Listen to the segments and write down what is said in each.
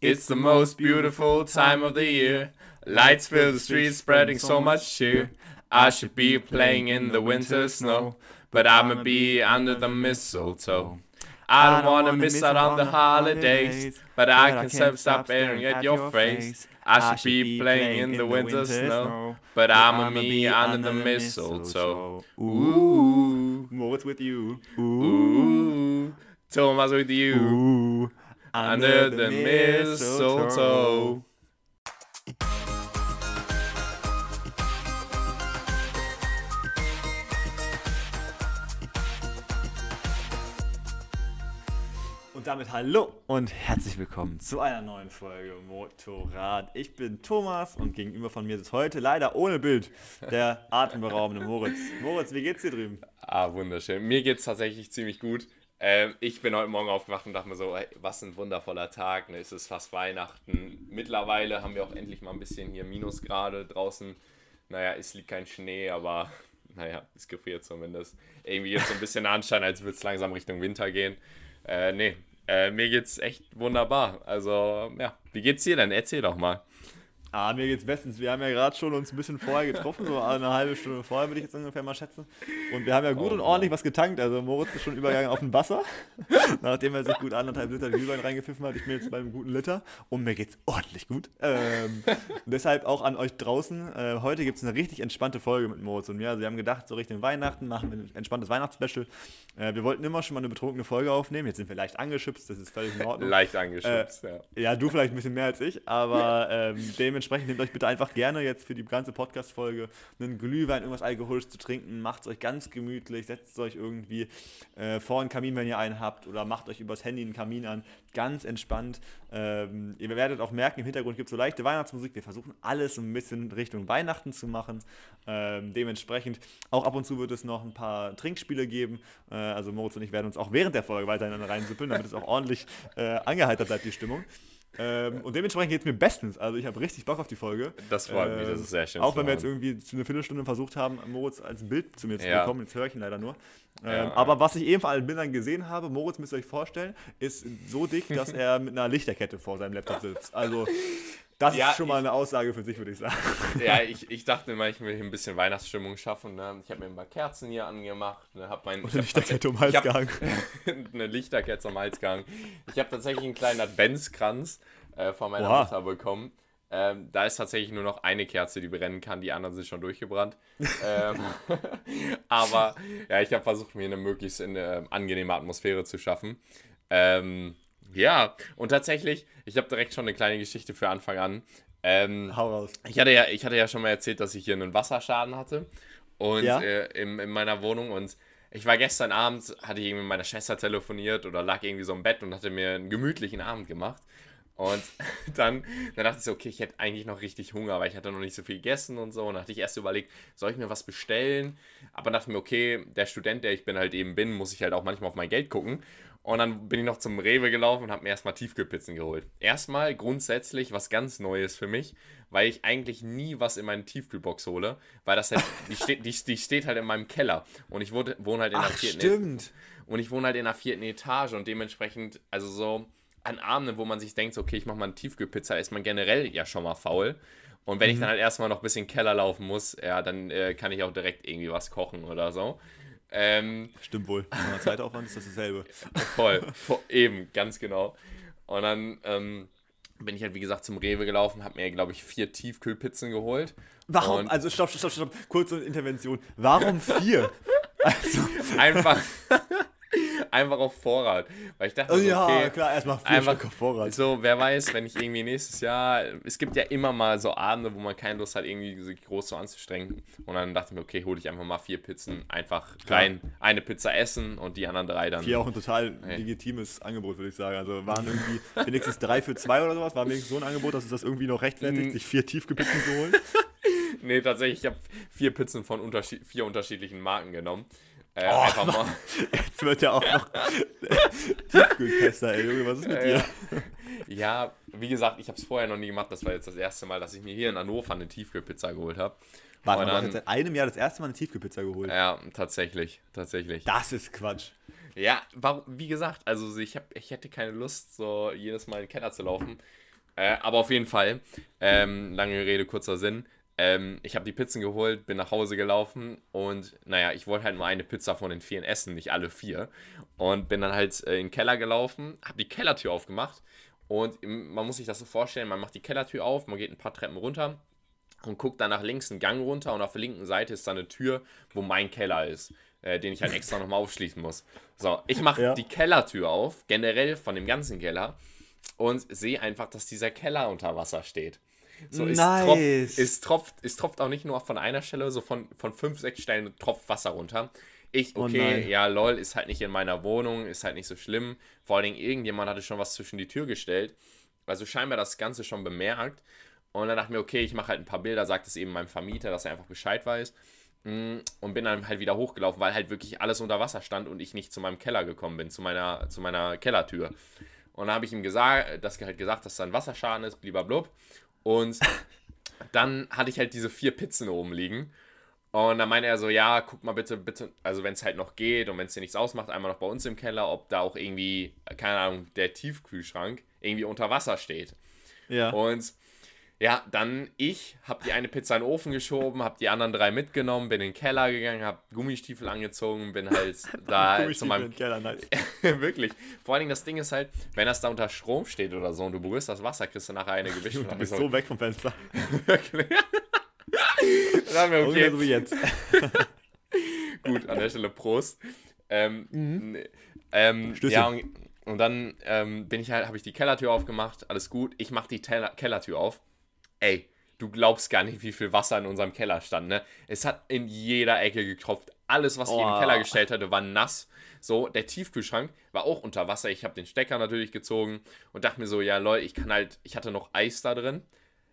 It's the most beautiful time of the year. Lights fill the streets, spreading so much cheer. I should be playing in the winter snow, but I'ma be under the mistletoe. I don't wanna miss out on the holidays, but I can not stop staring at your face. I should be playing in the winter snow, but I'ma be under the mistletoe. Ooh, Moritz with you. ooh, Thomas with you. Ooh. Under the mistletoe. Und damit hallo und herzlich willkommen zu einer neuen Folge Motorrad. Ich bin Thomas und gegenüber von mir ist heute leider ohne Bild der atemberaubende Moritz. Moritz, wie geht's dir drüben? Ah, wunderschön. Mir geht's tatsächlich ziemlich gut. Ähm, ich bin heute Morgen aufgewacht und dachte mir so, hey, was ein wundervoller Tag. Ne? Es ist fast Weihnachten. Mittlerweile haben wir auch endlich mal ein bisschen hier Minusgrade draußen. Naja, es liegt kein Schnee, aber naja, es gefriert zumindest. Irgendwie jetzt so ein bisschen Anschein, als würde es langsam Richtung Winter gehen. Äh, nee, äh, mir geht's echt wunderbar. Also, ja, wie geht's dir denn? Erzähl doch mal. Ah, mir geht's bestens. Wir haben ja gerade schon uns ein bisschen vorher getroffen, so eine halbe Stunde vorher würde ich jetzt ungefähr mal schätzen. Und wir haben ja gut Oh und ordentlich was getankt. Also Moritz ist schon übergegangen auf ein Wasser, nachdem er sich gut anderthalb Liter Glühwein reingepfiffen hat. Ich bin jetzt beim guten Liter und mir geht's ordentlich gut. Ähm, deshalb auch an euch draußen. Äh, heute gibt es eine richtig entspannte Folge mit Moritz und mir. Also wir haben gedacht, so Richtung Weihnachten machen wir ein entspanntes Weihnachtsspecial. Äh, wir wollten immer schon mal eine betrunkene Folge aufnehmen. Jetzt sind wir leicht angeschubst, das ist völlig in Ordnung. Leicht angeschubst, ja. Ja, du vielleicht ein bisschen mehr als ich, aber ähm, dementsprechend nehmt euch bitte einfach gerne jetzt für die ganze Podcast-Folge einen Glühwein, irgendwas Alkoholisches zu trinken, macht es euch ganz gemütlich, setzt euch irgendwie äh, vor einen Kamin, wenn ihr einen habt, oder macht euch übers Handy einen Kamin an, ganz entspannt. Ähm, ihr werdet auch merken, im Hintergrund gibt es so leichte Weihnachtsmusik. Wir versuchen alles ein bisschen Richtung Weihnachten zu machen. Ähm, dementsprechend auch ab und zu wird es noch ein paar Trinkspiele geben. Äh, also Moritz und ich werden uns auch während der Folge weiterhin reinsippeln, damit es auch ordentlich äh, angeheitert bleibt, die Stimmung. Ähm, und dementsprechend geht es mir bestens. Also ich habe richtig Bock auf die Folge. Das freut mich, das Ähm, ist sehr schön. Auch wenn wir jetzt irgendwie zu einer Viertelstunde versucht haben, Moritz als Bild zu mir zu Ja. bekommen. Jetzt höre ich ihn leider nur. Ähm, Ja. Aber was ich eben von allen Bildern gesehen habe, Moritz müsst ihr euch vorstellen, ist so dick, dass er mit einer Lichterkette vor seinem Laptop sitzt. Also das Ja, ist schon mal eine Aussage für sich, würde ich sagen. Ja, ich, ich dachte immer, ich will hier ein bisschen Weihnachtsstimmung schaffen. Ne? Ich habe mir ein paar Kerzen hier angemacht. Ne? Hab mein, Und ich eine Lichterkette um Hals ich hab- gehangen. eine Lichterkette am Hals gehangen. Ich habe tatsächlich einen kleinen Adventskranz äh, von meiner Oha. Mutter bekommen. Ähm, da ist tatsächlich nur noch eine Kerze, die brennen kann. Die anderen sind schon durchgebrannt. ähm, aber ja, ich habe versucht, mir eine möglichst eine, angenehme Atmosphäre zu schaffen. Ähm, ja, und tatsächlich, ich habe direkt schon eine kleine Geschichte für Anfang an. Ähm, Hau raus. ich hatte, ja, ich hatte ja schon mal erzählt, dass ich hier einen Wasserschaden hatte und Ja. äh, in, in meiner Wohnung und ich war gestern Abend, hatte ich irgendwie mit meiner Schwester telefoniert oder lag irgendwie so im Bett und hatte mir einen gemütlichen Abend gemacht. Und dann, dann dachte ich so, okay, ich hätte eigentlich noch richtig Hunger, weil ich hatte noch nicht so viel gegessen und so. Und dann hatte ich erst überlegt, soll ich mir was bestellen? Aber dachte mir, okay, der Student, der ich bin halt eben bin, muss ich halt auch manchmal auf mein Geld gucken. Und dann bin ich noch zum Rewe gelaufen und habe mir erstmal Tiefkühlpizzen geholt. Erstmal grundsätzlich was ganz Neues für mich, weil ich eigentlich nie was in meine Tiefkühlbox hole, weil das halt, die steht, die, die steht halt in meinem Keller. Und ich wohne, wohne halt in der Ach, vierten stimmt. und ich wohne halt in der vierten Etage und dementsprechend, also so an Abenden, wo man sich denkt, okay, ich mache mal eine Tiefkühlpizza, ist man generell ja schon mal faul. Und wenn ich dann halt erstmal noch ein bisschen Keller laufen muss, ja, dann äh, kann ich auch direkt irgendwie was kochen oder so. Ähm, Stimmt wohl. Wenn man Zeitaufwand ist das dasselbe. voll, voll, eben, ganz genau. Und dann ähm, bin ich halt, wie gesagt, zum Rewe gelaufen, habe mir, glaube ich, vier Tiefkühlpizzen geholt. Warum? Und- Also stopp, stopp, stopp, stopp. Kurze Intervention. Warum vier? also, Einfach, einfach auf Vorrat. Weil ich dachte, oh so, ja, okay, klar, erstmal vier einfach- Stück auf Vorrat. So, wer weiß, wenn ich irgendwie nächstes Jahr, es gibt ja immer mal so Abende, wo man keine Lust hat, irgendwie sich groß so anzustrengen. Und dann dachte ich mir, okay, hole ich einfach mal vier Pizzen, einfach Klar. rein, eine Pizza essen und die anderen drei dann. Vier auch ein total Hey. legitimes Angebot, würde ich sagen. Also waren irgendwie wenigstens drei für zwei oder sowas. War wenigstens so ein Angebot, dass es das irgendwie noch rechtfertigt, Mm. sich vier Tiefkühlpizzen zu holen. Nee, tatsächlich, ich habe vier Pizzen von unterschied vier unterschiedlichen Marken genommen. Äh, Oh, einfach mal. Jetzt wird ja auch noch Tiefkühltester, ey. Junge, was ist mit dir? Ja, wie gesagt, ich habe es vorher noch nie gemacht. Das war jetzt das erste Mal, dass ich mir hier in Hannover eine Tiefkühlpizza geholt habe. Warte Und mal, du hast dann- jetzt seit einem Jahr das erste Mal eine Tiefkühlpizza geholt. Ja, tatsächlich, tatsächlich. Das ist Quatsch. Ja, warum, wie gesagt, also ich, hab, ich hätte keine Lust, so jedes Mal in den Keller zu laufen. Äh, aber auf jeden Fall, ähm, lange Rede, kurzer Sinn. Ähm, ich habe die Pizzen geholt, bin nach Hause gelaufen und naja, ich wollte halt nur eine Pizza von den vieren essen, nicht alle vier. Und bin dann halt äh, in den Keller gelaufen, habe die Kellertür aufgemacht und man muss sich das so vorstellen, man macht die Kellertür auf, man geht ein paar Treppen runter und guckt dann nach links einen Gang runter und auf der linken Seite ist dann eine Tür, wo mein Keller ist, äh, den ich halt extra nochmal aufschließen muss. So, ich mache ja. die Kellertür auf, generell von dem ganzen Keller und sehe einfach, dass dieser Keller unter Wasser steht. So, nice. es, tropft, es, tropft, es tropft auch nicht nur von einer Stelle, so von, von fünf, sechs Stellen tropft Wasser runter. Ich, oh okay, oh ja, lol, ist halt nicht in meiner Wohnung, ist halt nicht so schlimm. Vor allen Dingen, irgendjemand hatte schon was zwischen die Tür gestellt. Also scheinbar das Ganze schon bemerkt. Und dann dachte ich mir, okay, ich mache halt ein paar Bilder, sagt es eben meinem Vermieter, dass er einfach Bescheid weiß. Mm, und bin dann halt wieder hochgelaufen, weil halt wirklich alles unter Wasser stand und ich nicht zu meinem Keller gekommen bin, zu meiner, zu meiner Kellertür. Und dann habe ich ihm gesagt, dass halt gesagt, dass da ein Wasserschaden ist, blub. Und dann hatte ich halt diese vier Pizzen oben liegen. Und dann meinte er so, ja, guck mal bitte, bitte, also wenn es halt noch geht und wenn es dir nichts ausmacht, einmal noch bei uns im Keller, ob da auch irgendwie, keine Ahnung, der Tiefkühlschrank irgendwie unter Wasser steht. Ja. Und ja, dann ich habe die eine Pizza in den Ofen geschoben, habe die anderen drei mitgenommen, bin in den Keller gegangen, habe Gummistiefel angezogen, bin halt da zu meinem Keller, nice. wirklich. Vor allen Dingen das Ding ist halt, wenn das da unter Strom steht oder so und du berührst das Wasser, kriegst du nachher eine gewischt. Du bist so weg vom Fenster. wirklich. dann wir okay. so wie jetzt. Gut, an der Stelle Prost. Ähm, mhm. ähm, ja, und, und dann ähm, bin ich halt, habe ich die Kellertür aufgemacht, alles gut. Ich mache die Teller Kellertür auf ey, du glaubst gar nicht, wie viel Wasser in unserem Keller stand, ne? Es hat in jeder Ecke getropft. Alles, was ich in den Keller gestellt hatte, war nass. So, der Tiefkühlschrank war auch unter Wasser. Ich habe den Stecker natürlich gezogen und dachte mir so, ja, Leute, ich kann halt, ich hatte noch Eis da drin.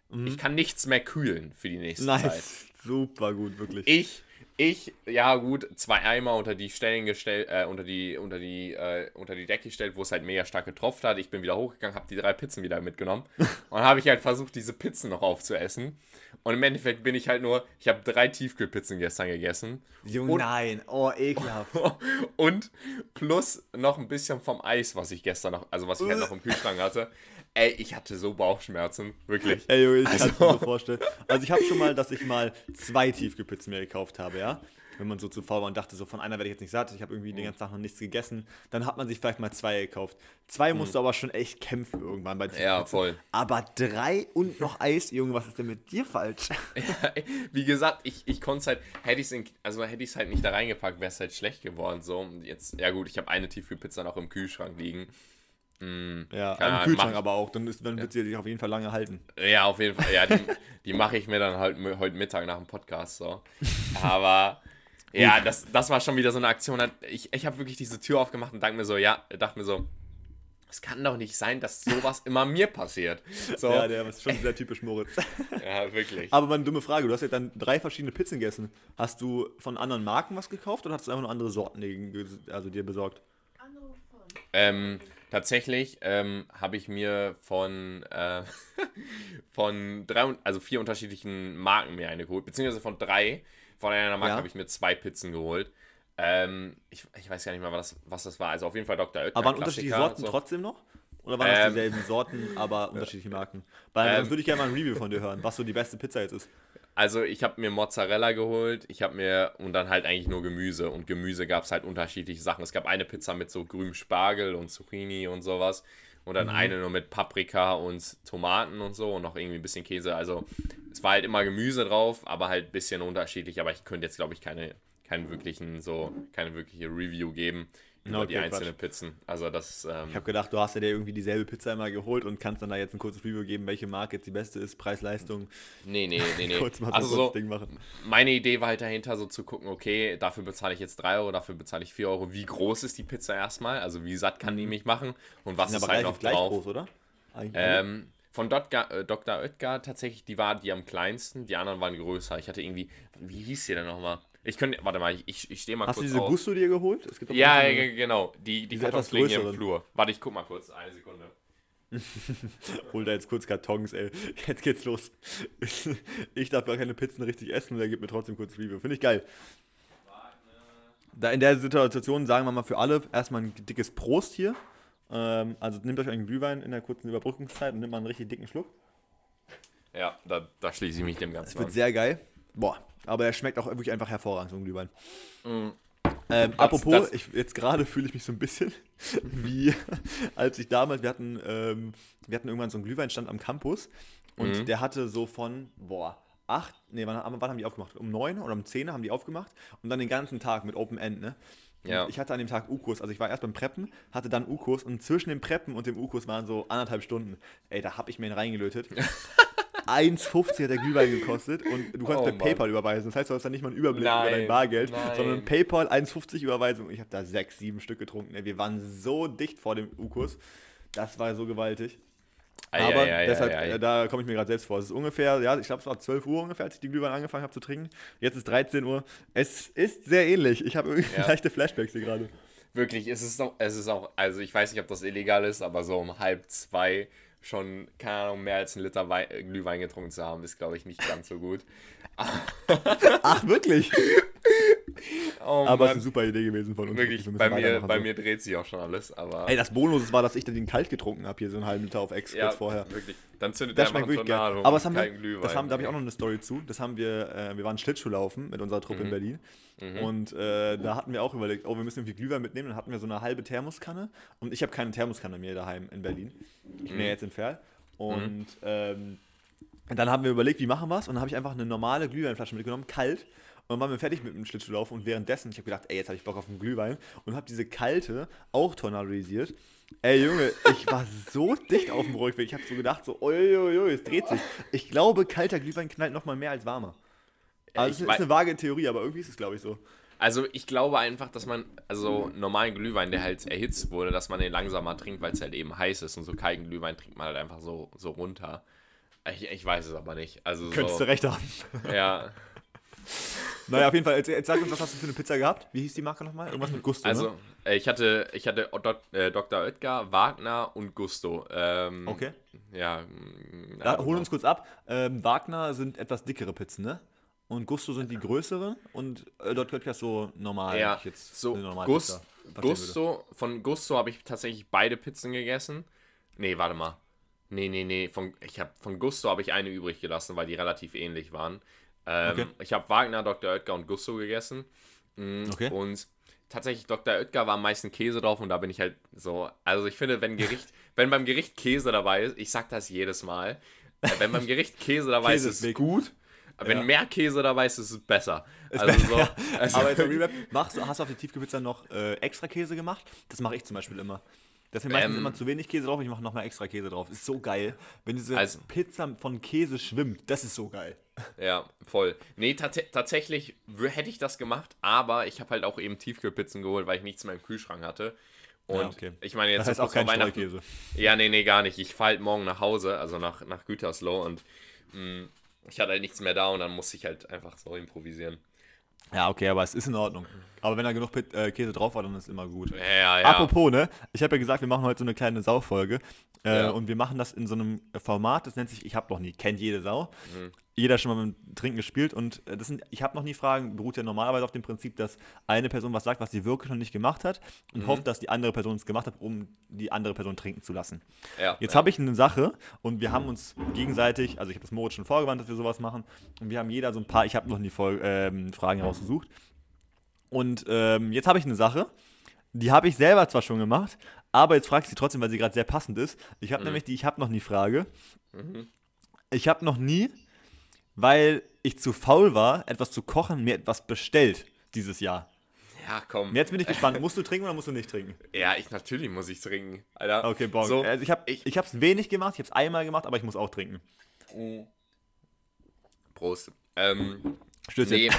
Mhm. Ich kann nichts mehr kühlen für die nächste nice. Zeit. Super gut, wirklich. Ich ich, ja gut, zwei Eimer unter die Stellen gestellt, äh, unter die, unter die, äh, unter die Decke gestellt, wo es halt mega stark getropft hat. Ich bin wieder hochgegangen, habe die drei Pizzen wieder mitgenommen und habe ich halt versucht, diese Pizzen noch aufzuessen. Und im Endeffekt bin ich halt nur, ich habe drei Tiefkühlpizzen gestern gegessen. Junge, nein, oh, ekelhaft. und plus noch ein bisschen vom Eis, was ich gestern noch, also was ich halt noch im Kühlschrank hatte. Ey, ich hatte so Bauchschmerzen, wirklich. Ey, Junge, ich also. kann es mir so vorstellen. Also ich habe schon mal, dass ich mal zwei Tiefkühlpizzen mir gekauft habe, ja. Wenn man so zu faul war und dachte, so von einer werde ich jetzt nicht satt, ich habe irgendwie den ganzen Tag noch nichts gegessen, dann hat man sich vielleicht mal zwei gekauft. Zwei mhm. musst du aber schon echt kämpfen irgendwann bei Tiefkühlpizzen. Ja, voll. Aber drei und noch Eis, Junge, was ist denn mit dir falsch? Ja, wie gesagt, ich, ich konnte es halt, hätte ich es also hätte ich es halt nicht da reingepackt, wäre es halt schlecht geworden. So, jetzt, ja gut, ich habe eine Tiefkühlpizza noch im Kühlschrank liegen. Mm, ja, im Kühlschrank mach, aber auch, dann, ist, dann wird sie sich auf jeden Fall lange halten. Ja, auf jeden Fall. Ja, die, die mache ich mir dann halt heute Mittag nach dem Podcast so. Aber ja, das, das war schon wieder so eine Aktion. Ich, ich habe wirklich diese Tür aufgemacht und dachte mir so, ja, dachte mir so, es kann doch nicht sein, dass sowas immer mir passiert. So. Ja, der ist schon sehr typisch Moritz. ja, wirklich. Aber mal eine dumme Frage, du hast ja dann drei verschiedene Pizzen gegessen. Hast du von anderen Marken was gekauft oder hast du einfach nur andere Sorten also dir besorgt? Andere von. Ähm, Tatsächlich ähm, habe ich mir von, äh, von drei, also vier unterschiedlichen Marken mir eine geholt, beziehungsweise von drei. Von einer Marke ja. habe ich mir zwei Pizzen geholt. Ähm, ich, ich weiß gar nicht mehr, was, was das war. Also auf jeden Fall Dr. Oetker. Aber waren unterschiedliche Sorten so. trotzdem noch? Oder waren das ähm, dieselben Sorten, aber unterschiedliche Marken? Weil ähm, dann würde ich gerne mal ein Review von dir hören, was so die beste Pizza jetzt ist. Also ich habe mir Mozzarella geholt, ich habe mir und dann halt eigentlich nur Gemüse und Gemüse gab es halt unterschiedliche Sachen. Es gab eine Pizza mit so grünem Spargel und Zucchini und sowas und dann mhm. eine nur mit Paprika und Tomaten und so und noch irgendwie ein bisschen Käse. Also es war halt immer Gemüse drauf, aber halt ein bisschen unterschiedlich. Aber ich könnte jetzt glaube ich keine, keinen wirklichen so keine wirkliche Review geben über okay, die einzelnen. Pizzen. Also das. Ähm, ich habe gedacht, du hast ja dir irgendwie dieselbe Pizza immer geholt und kannst dann da jetzt ein kurzes Review geben, welche Marke jetzt die beste ist, Preis-Leistung. Nee, nee, nee, nee. Kurz mal also so, Ding machen. Meine Idee war halt dahinter so zu gucken, okay, dafür bezahle ich jetzt 3 Euro, dafür bezahle ich 4 Euro. Wie groß ist die Pizza erstmal? Also wie satt kann die mhm. mich machen? Und was ist halt noch gleich drauf? groß, oder? Ähm, von Dr. Äh, Dr. Oetker tatsächlich, die war die am kleinsten, die anderen waren größer. Ich hatte irgendwie, wie hieß die denn nochmal? Ich könnte, warte mal, ich, ich stehe mal Hast kurz Hast du diese. Gusto dir geholt? ja, ja, genau. Die, die Kartons liegen hier im Flur. Warte, ich guck mal kurz. Eine Sekunde. Hol da jetzt kurz Kartons, ey. Jetzt geht's los. Ich darf gar keine Pizzen richtig essen und er gibt mir trotzdem kurz Review. Finde ich geil. Da in der Situation sagen wir mal für alle erstmal ein dickes Prost hier. Ähm, also nehmt euch einen Glühwein in der kurzen Überbrückungszeit und nehmt mal einen richtig dicken Schluck. Ja, da, da schließe ich mich dem Das Ganzen wird an. sehr geil. Boah, aber er schmeckt auch wirklich einfach hervorragend, so ein Glühwein. Mm. Ähm, apropos, das- ich, jetzt gerade fühle ich mich so ein bisschen wie als ich damals, wir hatten, ähm, wir hatten irgendwann so einen Glühweinstand am Campus und Mhm. der hatte so von, boah, acht, nee, wann, wann haben die aufgemacht? Um neun oder um zehn haben die aufgemacht und dann den ganzen Tag mit Open End, ne? Ja. Ich hatte an dem Tag U-Kurs, also ich war erst beim Preppen, hatte dann U-Kurs und zwischen dem Preppen und dem U-Kurs waren so anderthalb Stunden. Ey, da hab ich mir ihn reingelötet. 1,50 hat der Glühwein gekostet und du kannst Oh, per Mann. PayPal überweisen. Das heißt, du hast dann nicht mal einen Überblick über dein Nein, Bargeld, nein. sondern PayPal 1,50 Überweisung. Ich habe da sechs, sieben Stück getrunken. Wir waren so dicht vor dem U-Kurs. Das war so gewaltig. Ei, Aber ei, ei, deshalb, da komme ich mir gerade selbst vor. Es ist ungefähr, ja, ich glaube, es war 12 Uhr ungefähr, als ich die Glühwein angefangen habe zu trinken. Jetzt ist 13 Uhr. Es ist sehr ähnlich. Ich habe irgendwie Ja. leichte Flashbacks hier gerade. Wirklich, es ist, auch, es ist auch, also ich weiß nicht, ob das illegal ist, aber so um halb zwei schon, keine Ahnung, mehr als einen Liter Wei Glühwein getrunken zu haben, ist, glaube ich, nicht ganz so gut. Ach, wirklich? Oh, Aber es ist eine super Idee gewesen von uns. Wirklich, Wir bei mir, bei mir dreht sich auch schon alles, aber Ey, das Bonus war, dass ich dann den kalt getrunken habe, hier so einen halben Liter auf Ex ja, kurz vorher. wirklich. Dann zündet Das der schmeckt wirklich geil. Aber das haben wir, Glühwein. das haben, da habe ich auch noch eine Story zu. Das haben wir, äh, wir waren Schlittschuhlaufen mit unserer Truppe in Berlin. Mhm. Und äh, da hatten wir auch überlegt, oh, wir müssen irgendwie Glühwein mitnehmen. Dann hatten wir so eine halbe Thermoskanne. Und ich habe keine Thermoskanne mehr daheim in Berlin. Ich bin ja jetzt in Ferl. Und ähm, dann haben wir überlegt, wie machen wir es? Und dann habe ich einfach eine normale Glühweinflasche mitgenommen, kalt. Und dann waren wir fertig mit dem Schlittschuhlaufen. Und währenddessen, ich habe gedacht, ey, jetzt habe ich Bock auf einen Glühwein. Und habe diese kalte auch tornadisiert. Ey, Junge, ich war so dicht auf dem Rückweg. Ich habe so gedacht, so, uiuiui, es dreht sich. Ich glaube, kalter Glühwein knallt noch mal mehr als warmer. Also, ich wei- ist eine vage Theorie, aber irgendwie ist es, glaube ich, so. Also ich glaube einfach, dass man, also normalen Glühwein, der halt erhitzt wurde, dass man den langsamer trinkt, weil es halt eben heiß ist und so kalten Glühwein trinkt man halt einfach so, so runter. Ich, ich weiß es aber nicht. Also Könntest so, du recht haben. ja, Naja, auf jeden Fall, jetzt, jetzt sag uns, was hast du für eine Pizza gehabt? Wie hieß die Marke nochmal? Irgendwas mit Gusto, also ne? ich hatte, ich hatte Dok äh, Dr. Oetker, Wagner und Gusto. Ähm, Okay. Ja. mm, Da, hol uns kurz ab. Ähm, Wagner sind etwas dickere Pizzen, ne? Und Gusto sind die größeren und äh, dort Göttger ist so normal. Ja, jetzt so eine normale Gus, Pizza verstehen würde. Gusto, von Gusto habe ich tatsächlich beide Pizzen gegessen. Nee, warte mal. Nee, nee, nee, von, ich hab, von Gusto habe ich eine übrig gelassen, weil die relativ ähnlich waren. Ähm, Okay. Ich habe Wagner, Dr. Oetker und Gusto gegessen. Mm, Okay. Und tatsächlich Dr. Oetker war am meisten Käse drauf und da bin ich halt so, also ich finde, wenn Gericht, wenn beim Gericht Käse dabei ist, ich sag das jedes Mal, äh, wenn beim Gericht Käse dabei Käse ist, ist ist es gut. Wenn Ja. mehr Käse dabei ist, ist es besser. Also besser, so, also Aber jetzt mal Recap, machst hast du auf die Tiefkühlpizza noch äh, extra Käse gemacht? Das mache ich zum Beispiel immer. Da ist meistens Ähm. immer zu wenig Käse drauf, ich mache nochmal extra Käse drauf. Ist so geil. Wenn diese Also- Pizza von Käse schwimmt, das ist so geil. Ja, voll. Nee, tats tatsächlich hätte ich das gemacht, aber ich habe halt auch eben Tiefkühlpizzen geholt, weil ich nichts mehr im Kühlschrank hatte. Und Ja, okay. ich meine, jetzt Das heißt so auch kein Weihnachten-. Ja, nee, nee, gar nicht. Ich fahre halt morgen nach Hause, also nach, nach Gütersloh und mh, ich hatte halt nichts mehr da und dann musste ich halt einfach so improvisieren. Ja, okay, aber es ist in Ordnung. Aber wenn da genug Pit, äh, Käse drauf war, dann ist immer gut. Ja, ja. Apropos, ne? Ich habe ja gesagt, wir machen heute so eine kleine Saufolge. Äh, Ja. Und wir machen das in so einem Format, das nennt sich Ich hab noch nie, kennt jede Sau. Mhm. Jeder schon mal mit dem Trinken gespielt und äh, das sind, ich habe noch nie Fragen, beruht ja normalerweise auf dem Prinzip, dass eine Person was sagt, was sie wirklich noch nicht gemacht hat und Mhm. hofft, dass die andere Person es gemacht hat, um die andere Person trinken zu lassen. ja, Jetzt ja. habe ich eine Sache und wir haben uns gegenseitig, also ich habe das Moritz schon vorgewandt, dass wir sowas machen und wir haben jeder so ein paar, ich habe noch nie Fol ähm, Fragen rausgesucht und ähm, jetzt habe ich eine Sache, die habe ich selber zwar schon gemacht, aber jetzt frage ich sie trotzdem, weil sie gerade sehr passend ist. Ich habe nämlich die Ich habe noch nie Frage. Ich habe noch nie, weil ich zu faul war, etwas zu kochen, mir etwas bestellt dieses Jahr. Ja, komm. Jetzt bin ich gespannt, musst du trinken oder musst du nicht trinken? Ja, ich natürlich muss ich trinken. Alter. Okay, Bock. So, also ich habe ich- ich, es wenig gemacht, ich habe es einmal gemacht, aber ich muss auch trinken. Prost. Ähm, Stößchen. nee,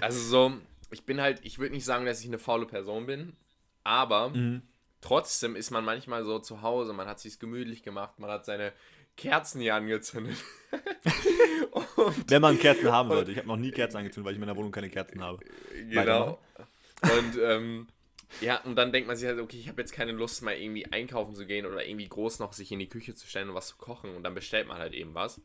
also so, ich bin halt, ich würde nicht sagen, dass ich eine faule Person bin, aber Mhm. trotzdem ist man manchmal so zu Hause, man hat sich's gemütlich gemacht, man hat seine Kerzen hier angezündet. Wenn man Kerzen haben sollte. Ich habe noch nie Kerzen angezündet, weil ich in meiner Wohnung keine Kerzen habe. genau. Und ähm, ja, und dann denkt man sich halt, okay, ich habe jetzt keine Lust, mal irgendwie einkaufen zu gehen oder irgendwie groß noch sich in die Küche zu stellen und was zu kochen. Und dann bestellt man halt eben was.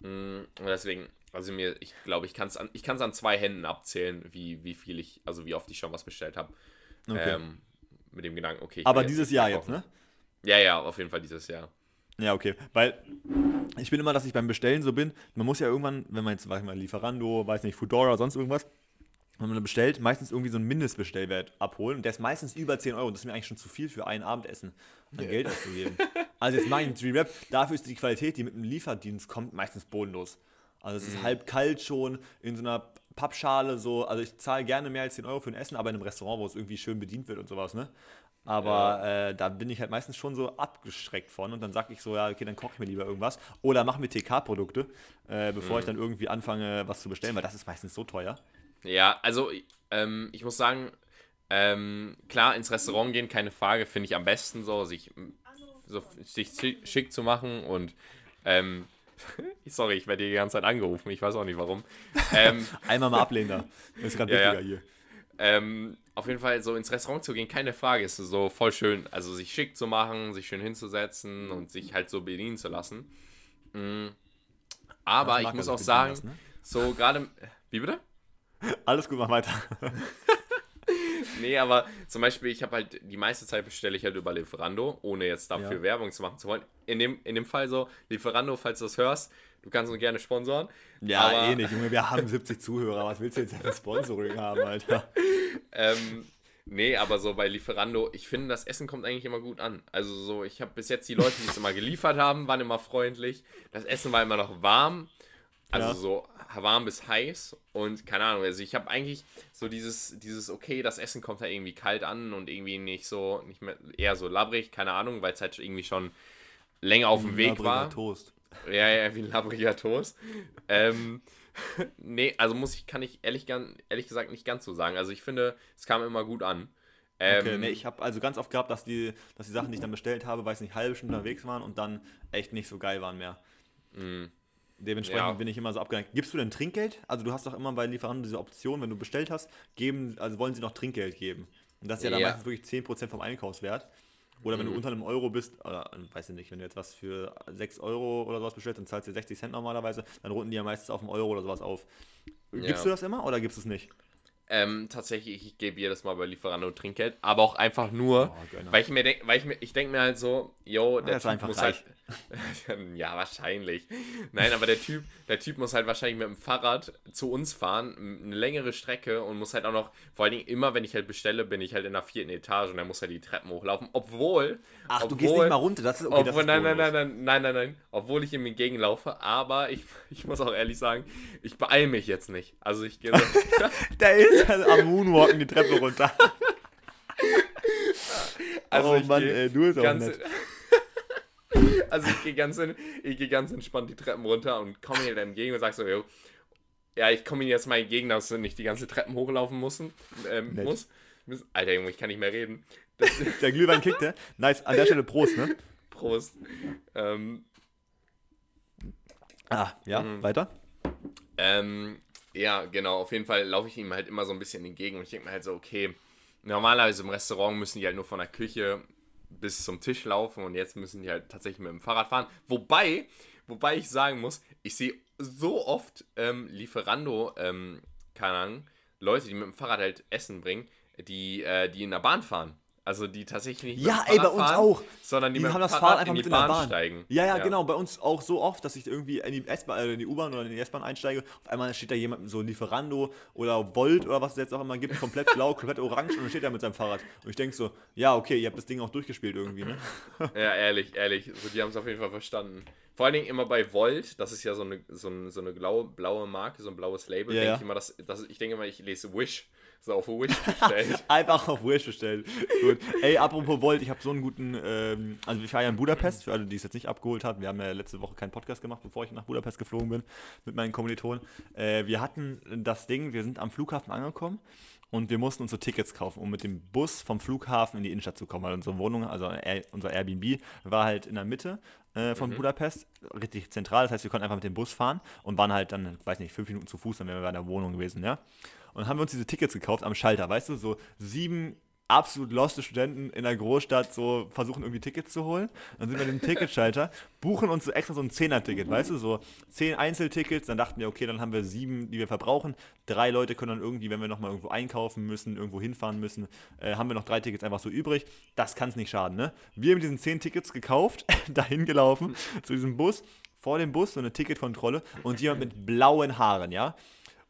Mm, Und deswegen, also mir, ich glaube, ich kann es an, ich an zwei Händen abzählen, wie, wie viel ich, also wie oft ich schon was bestellt habe. Okay. Ähm, mit dem Gedanken, okay. ich aber dieses Jahr mehr jetzt, ne? Ja, ja, auf jeden Fall dieses Jahr. Ja, okay. Weil ich bin immer, dass ich beim Bestellen so bin. Man muss ja irgendwann, wenn man jetzt, sag ich mal, Lieferando, weiß nicht, Foodora oder sonst irgendwas, wenn man bestellt, meistens irgendwie so einen Mindestbestellwert abholen. Und der ist meistens über 10 Euro. Das ist mir eigentlich schon zu viel für ein Abendessen, an yeah. Geld auszugeben. also jetzt mache ich einen Rap. Dafür ist die Qualität, die mit dem Lieferdienst kommt, meistens bodenlos. Also es ist mm. halb kalt schon, in so einer Pappschale so. Also ich zahle gerne mehr als 10 Euro für ein Essen, aber in einem Restaurant, wo es irgendwie schön bedient wird und sowas, ne? Aber ja. äh, da bin ich halt meistens schon so abgeschreckt von und dann sage ich so, ja, okay, dann koche ich mir lieber irgendwas. Oder mache mir TK-Produkte, äh, bevor mhm. ich dann irgendwie anfange, was zu bestellen, weil das ist meistens so teuer. Ja, also ähm, ich muss sagen, ähm, klar, ins Restaurant gehen, keine Frage, finde ich am besten so, sich, so, sich schick zu machen und ähm, sorry, ich werde die ganze Zeit angerufen, ich weiß auch nicht warum. Ähm, Einmal mal ablehnen das ist gerade wichtiger ja. hier. Ähm, auf jeden Fall so ins Restaurant zu gehen, keine Frage, ist so voll schön. Also sich schick zu machen, sich schön hinzusetzen und sich halt so bedienen zu lassen. Mhm. Aber ich muss auch sagen, das, ne? so gerade. Wie bitte? Alles gut, mach weiter. nee, aber zum Beispiel, ich habe halt die meiste Zeit bestelle ich halt über Lieferando, ohne jetzt dafür ja. Werbung zu machen zu wollen. In dem, in dem Fall so, Lieferando, falls du das hörst, du kannst uns gerne sponsoren. Ja, aber, eh nicht, Junge, wir haben 70 Zuhörer, was willst du jetzt für Sponsoring haben, Alter? ähm, nee, aber so bei Lieferando, ich finde, das Essen kommt eigentlich immer gut an. Also so, ich habe bis jetzt die Leute, die es immer geliefert haben, waren immer freundlich. Das Essen war immer noch warm. Also ja. so warm bis heiß und keine Ahnung, also ich habe eigentlich so dieses, dieses, okay, das Essen kommt da irgendwie kalt an und irgendwie nicht so, nicht mehr, eher so labbrig, keine Ahnung, weil es halt irgendwie schon länger auf dem Weg war. Toast. Ja, ja, wie ein labbriger Toast. ähm, nee, also muss ich, kann ich ehrlich, ehrlich gesagt nicht ganz so sagen. Also ich finde, es kam immer gut an. Ähm, okay, nee, ich habe also ganz oft gehabt, dass die, dass die Sachen, die ich dann bestellt habe, weiß nicht, halbe Stunde unterwegs waren und dann echt nicht so geil waren mehr. Mm. Dementsprechend ja. bin ich immer so abgeneigt. Gibst du denn Trinkgeld? Also du hast doch immer bei Lieferanten diese Option, wenn du bestellt hast, geben, also wollen sie noch Trinkgeld geben. Und das ist ja, ja. dann meistens wirklich 10% vom Einkaufswert. Oder wenn mhm. du unter einem Euro bist, oder weiß ich nicht, wenn du jetzt was für 6 Euro oder sowas bestellst, dann zahlst du 60 Cent normalerweise, dann runden die ja meistens auf einen Euro oder sowas auf. Gibst ja. du das immer oder gibst du es nicht? Ähm, tatsächlich, ich gebe jedes Mal bei Lieferando Trinkgeld, aber auch einfach nur, oh, weil ich mir denke, weil ich mir, ich denke mir halt so, yo, der Typ muss reich. halt, ja, wahrscheinlich. Nein, aber der Typ, der Typ muss halt wahrscheinlich mit dem Fahrrad zu uns fahren, eine längere Strecke und muss halt auch noch, vor allen Dingen immer, wenn ich halt bestelle, bin ich halt in der vierten Etage und er muss halt die Treppen hochlaufen, obwohl. Ach, obwohl, du gehst nicht mal runter, das ist okay. Obwohl, das ist nein, nein, nein, nein, nein, nein, nein, obwohl ich ihm entgegenlaufe, aber ich, ich muss auch ehrlich sagen, ich beeile mich jetzt nicht. Also ich gehe. der ist halt am Moonwalken die Treppe runter. Also oh Mann, ey, du bist auch nett. also ich gehe ganz, geh ganz entspannt die Treppen runter und komme ihr dann entgegen und sag so, yo, ja, ich komme Ihnen jetzt mal entgegen, dass du nicht die ganze Treppen hochlaufen müssen, ähm, muss. Alter Junge, ich kann nicht mehr reden. der Glühwein kickt, ja? Nice, an der Stelle Prost, ne? Prost. Ähm, ah, ja, mhm. weiter? Ähm, ja, genau, auf jeden Fall laufe ich ihm halt immer so ein bisschen entgegen und ich denke mir halt so, okay, normalerweise im Restaurant müssen die halt nur von der Küche bis zum Tisch laufen und jetzt müssen die halt tatsächlich mit dem Fahrrad fahren. Wobei, wobei ich sagen muss, ich sehe so oft ähm, Lieferando, ähm, keine Ahnung, Leute, die mit dem Fahrrad halt Essen bringen, die, äh, die in der Bahn fahren. Also die tatsächlich nicht ja, ey, bei uns fahren, auch. sondern die, die haben das Fahrrad einfach in die mit Bahn, Bahn, steigen. Ja, ja, ja, genau. Bei uns auch so oft, dass ich irgendwie in die S-Bahn, äh, in die U-Bahn oder in die S-Bahn einsteige. Auf einmal steht da jemand so Lieferando oder Volt oder was es jetzt auch immer gibt, komplett blau, komplett orange und dann steht er mit seinem Fahrrad. Und ich denke so, ja, okay, ihr habt das Ding auch durchgespielt irgendwie, ne? ja, ehrlich, ehrlich. So, die haben es auf jeden Fall verstanden. Vor allen Dingen immer bei Volt, das ist ja so eine, so, ein, so eine blaue, blaue Marke, so ein blaues Label, ja, denke ja. ich immer, dass, dass, ich denke immer, ich lese Wish. So auf Wish bestellt. Einfach auf Wish bestellt. Gut. Ey, apropos Volt, ich habe so einen guten, ähm, also ich war ja in Budapest, für alle, die es jetzt nicht abgeholt haben. Wir haben ja letzte Woche keinen Podcast gemacht, bevor ich nach Budapest geflogen bin mit meinen Kommilitonen. Äh, wir hatten das Ding, wir sind am Flughafen angekommen und wir mussten unsere Tickets kaufen, um mit dem Bus vom Flughafen in die Innenstadt zu kommen. Weil unsere Wohnung, also unser Airbnb, war halt in der Mitte äh, von mhm. Budapest, richtig zentral. Das heißt, wir konnten einfach mit dem Bus fahren und waren halt dann, weiß nicht, fünf Minuten zu Fuß, dann wären wir in der Wohnung gewesen, ja. Und haben wir uns diese Tickets gekauft am Schalter, weißt du, so sieben absolut loste Studenten in der Großstadt so versuchen irgendwie Tickets zu holen. Dann sind wir in den Ticketschalter, buchen uns so extra so ein Zehner-Ticket, weißt du, so zehn Einzeltickets. Dann dachten wir, okay, dann haben wir sieben, die wir verbrauchen. Drei Leute können dann irgendwie, wenn wir nochmal irgendwo einkaufen müssen, irgendwo hinfahren müssen, äh, haben wir noch drei Tickets einfach so übrig. Das kann es nicht schaden, ne? Wir haben diesen zehn Tickets gekauft, dahin gelaufen zu diesem Bus. Vor dem Bus so eine Ticketkontrolle und jemand mit blauen Haaren, ja?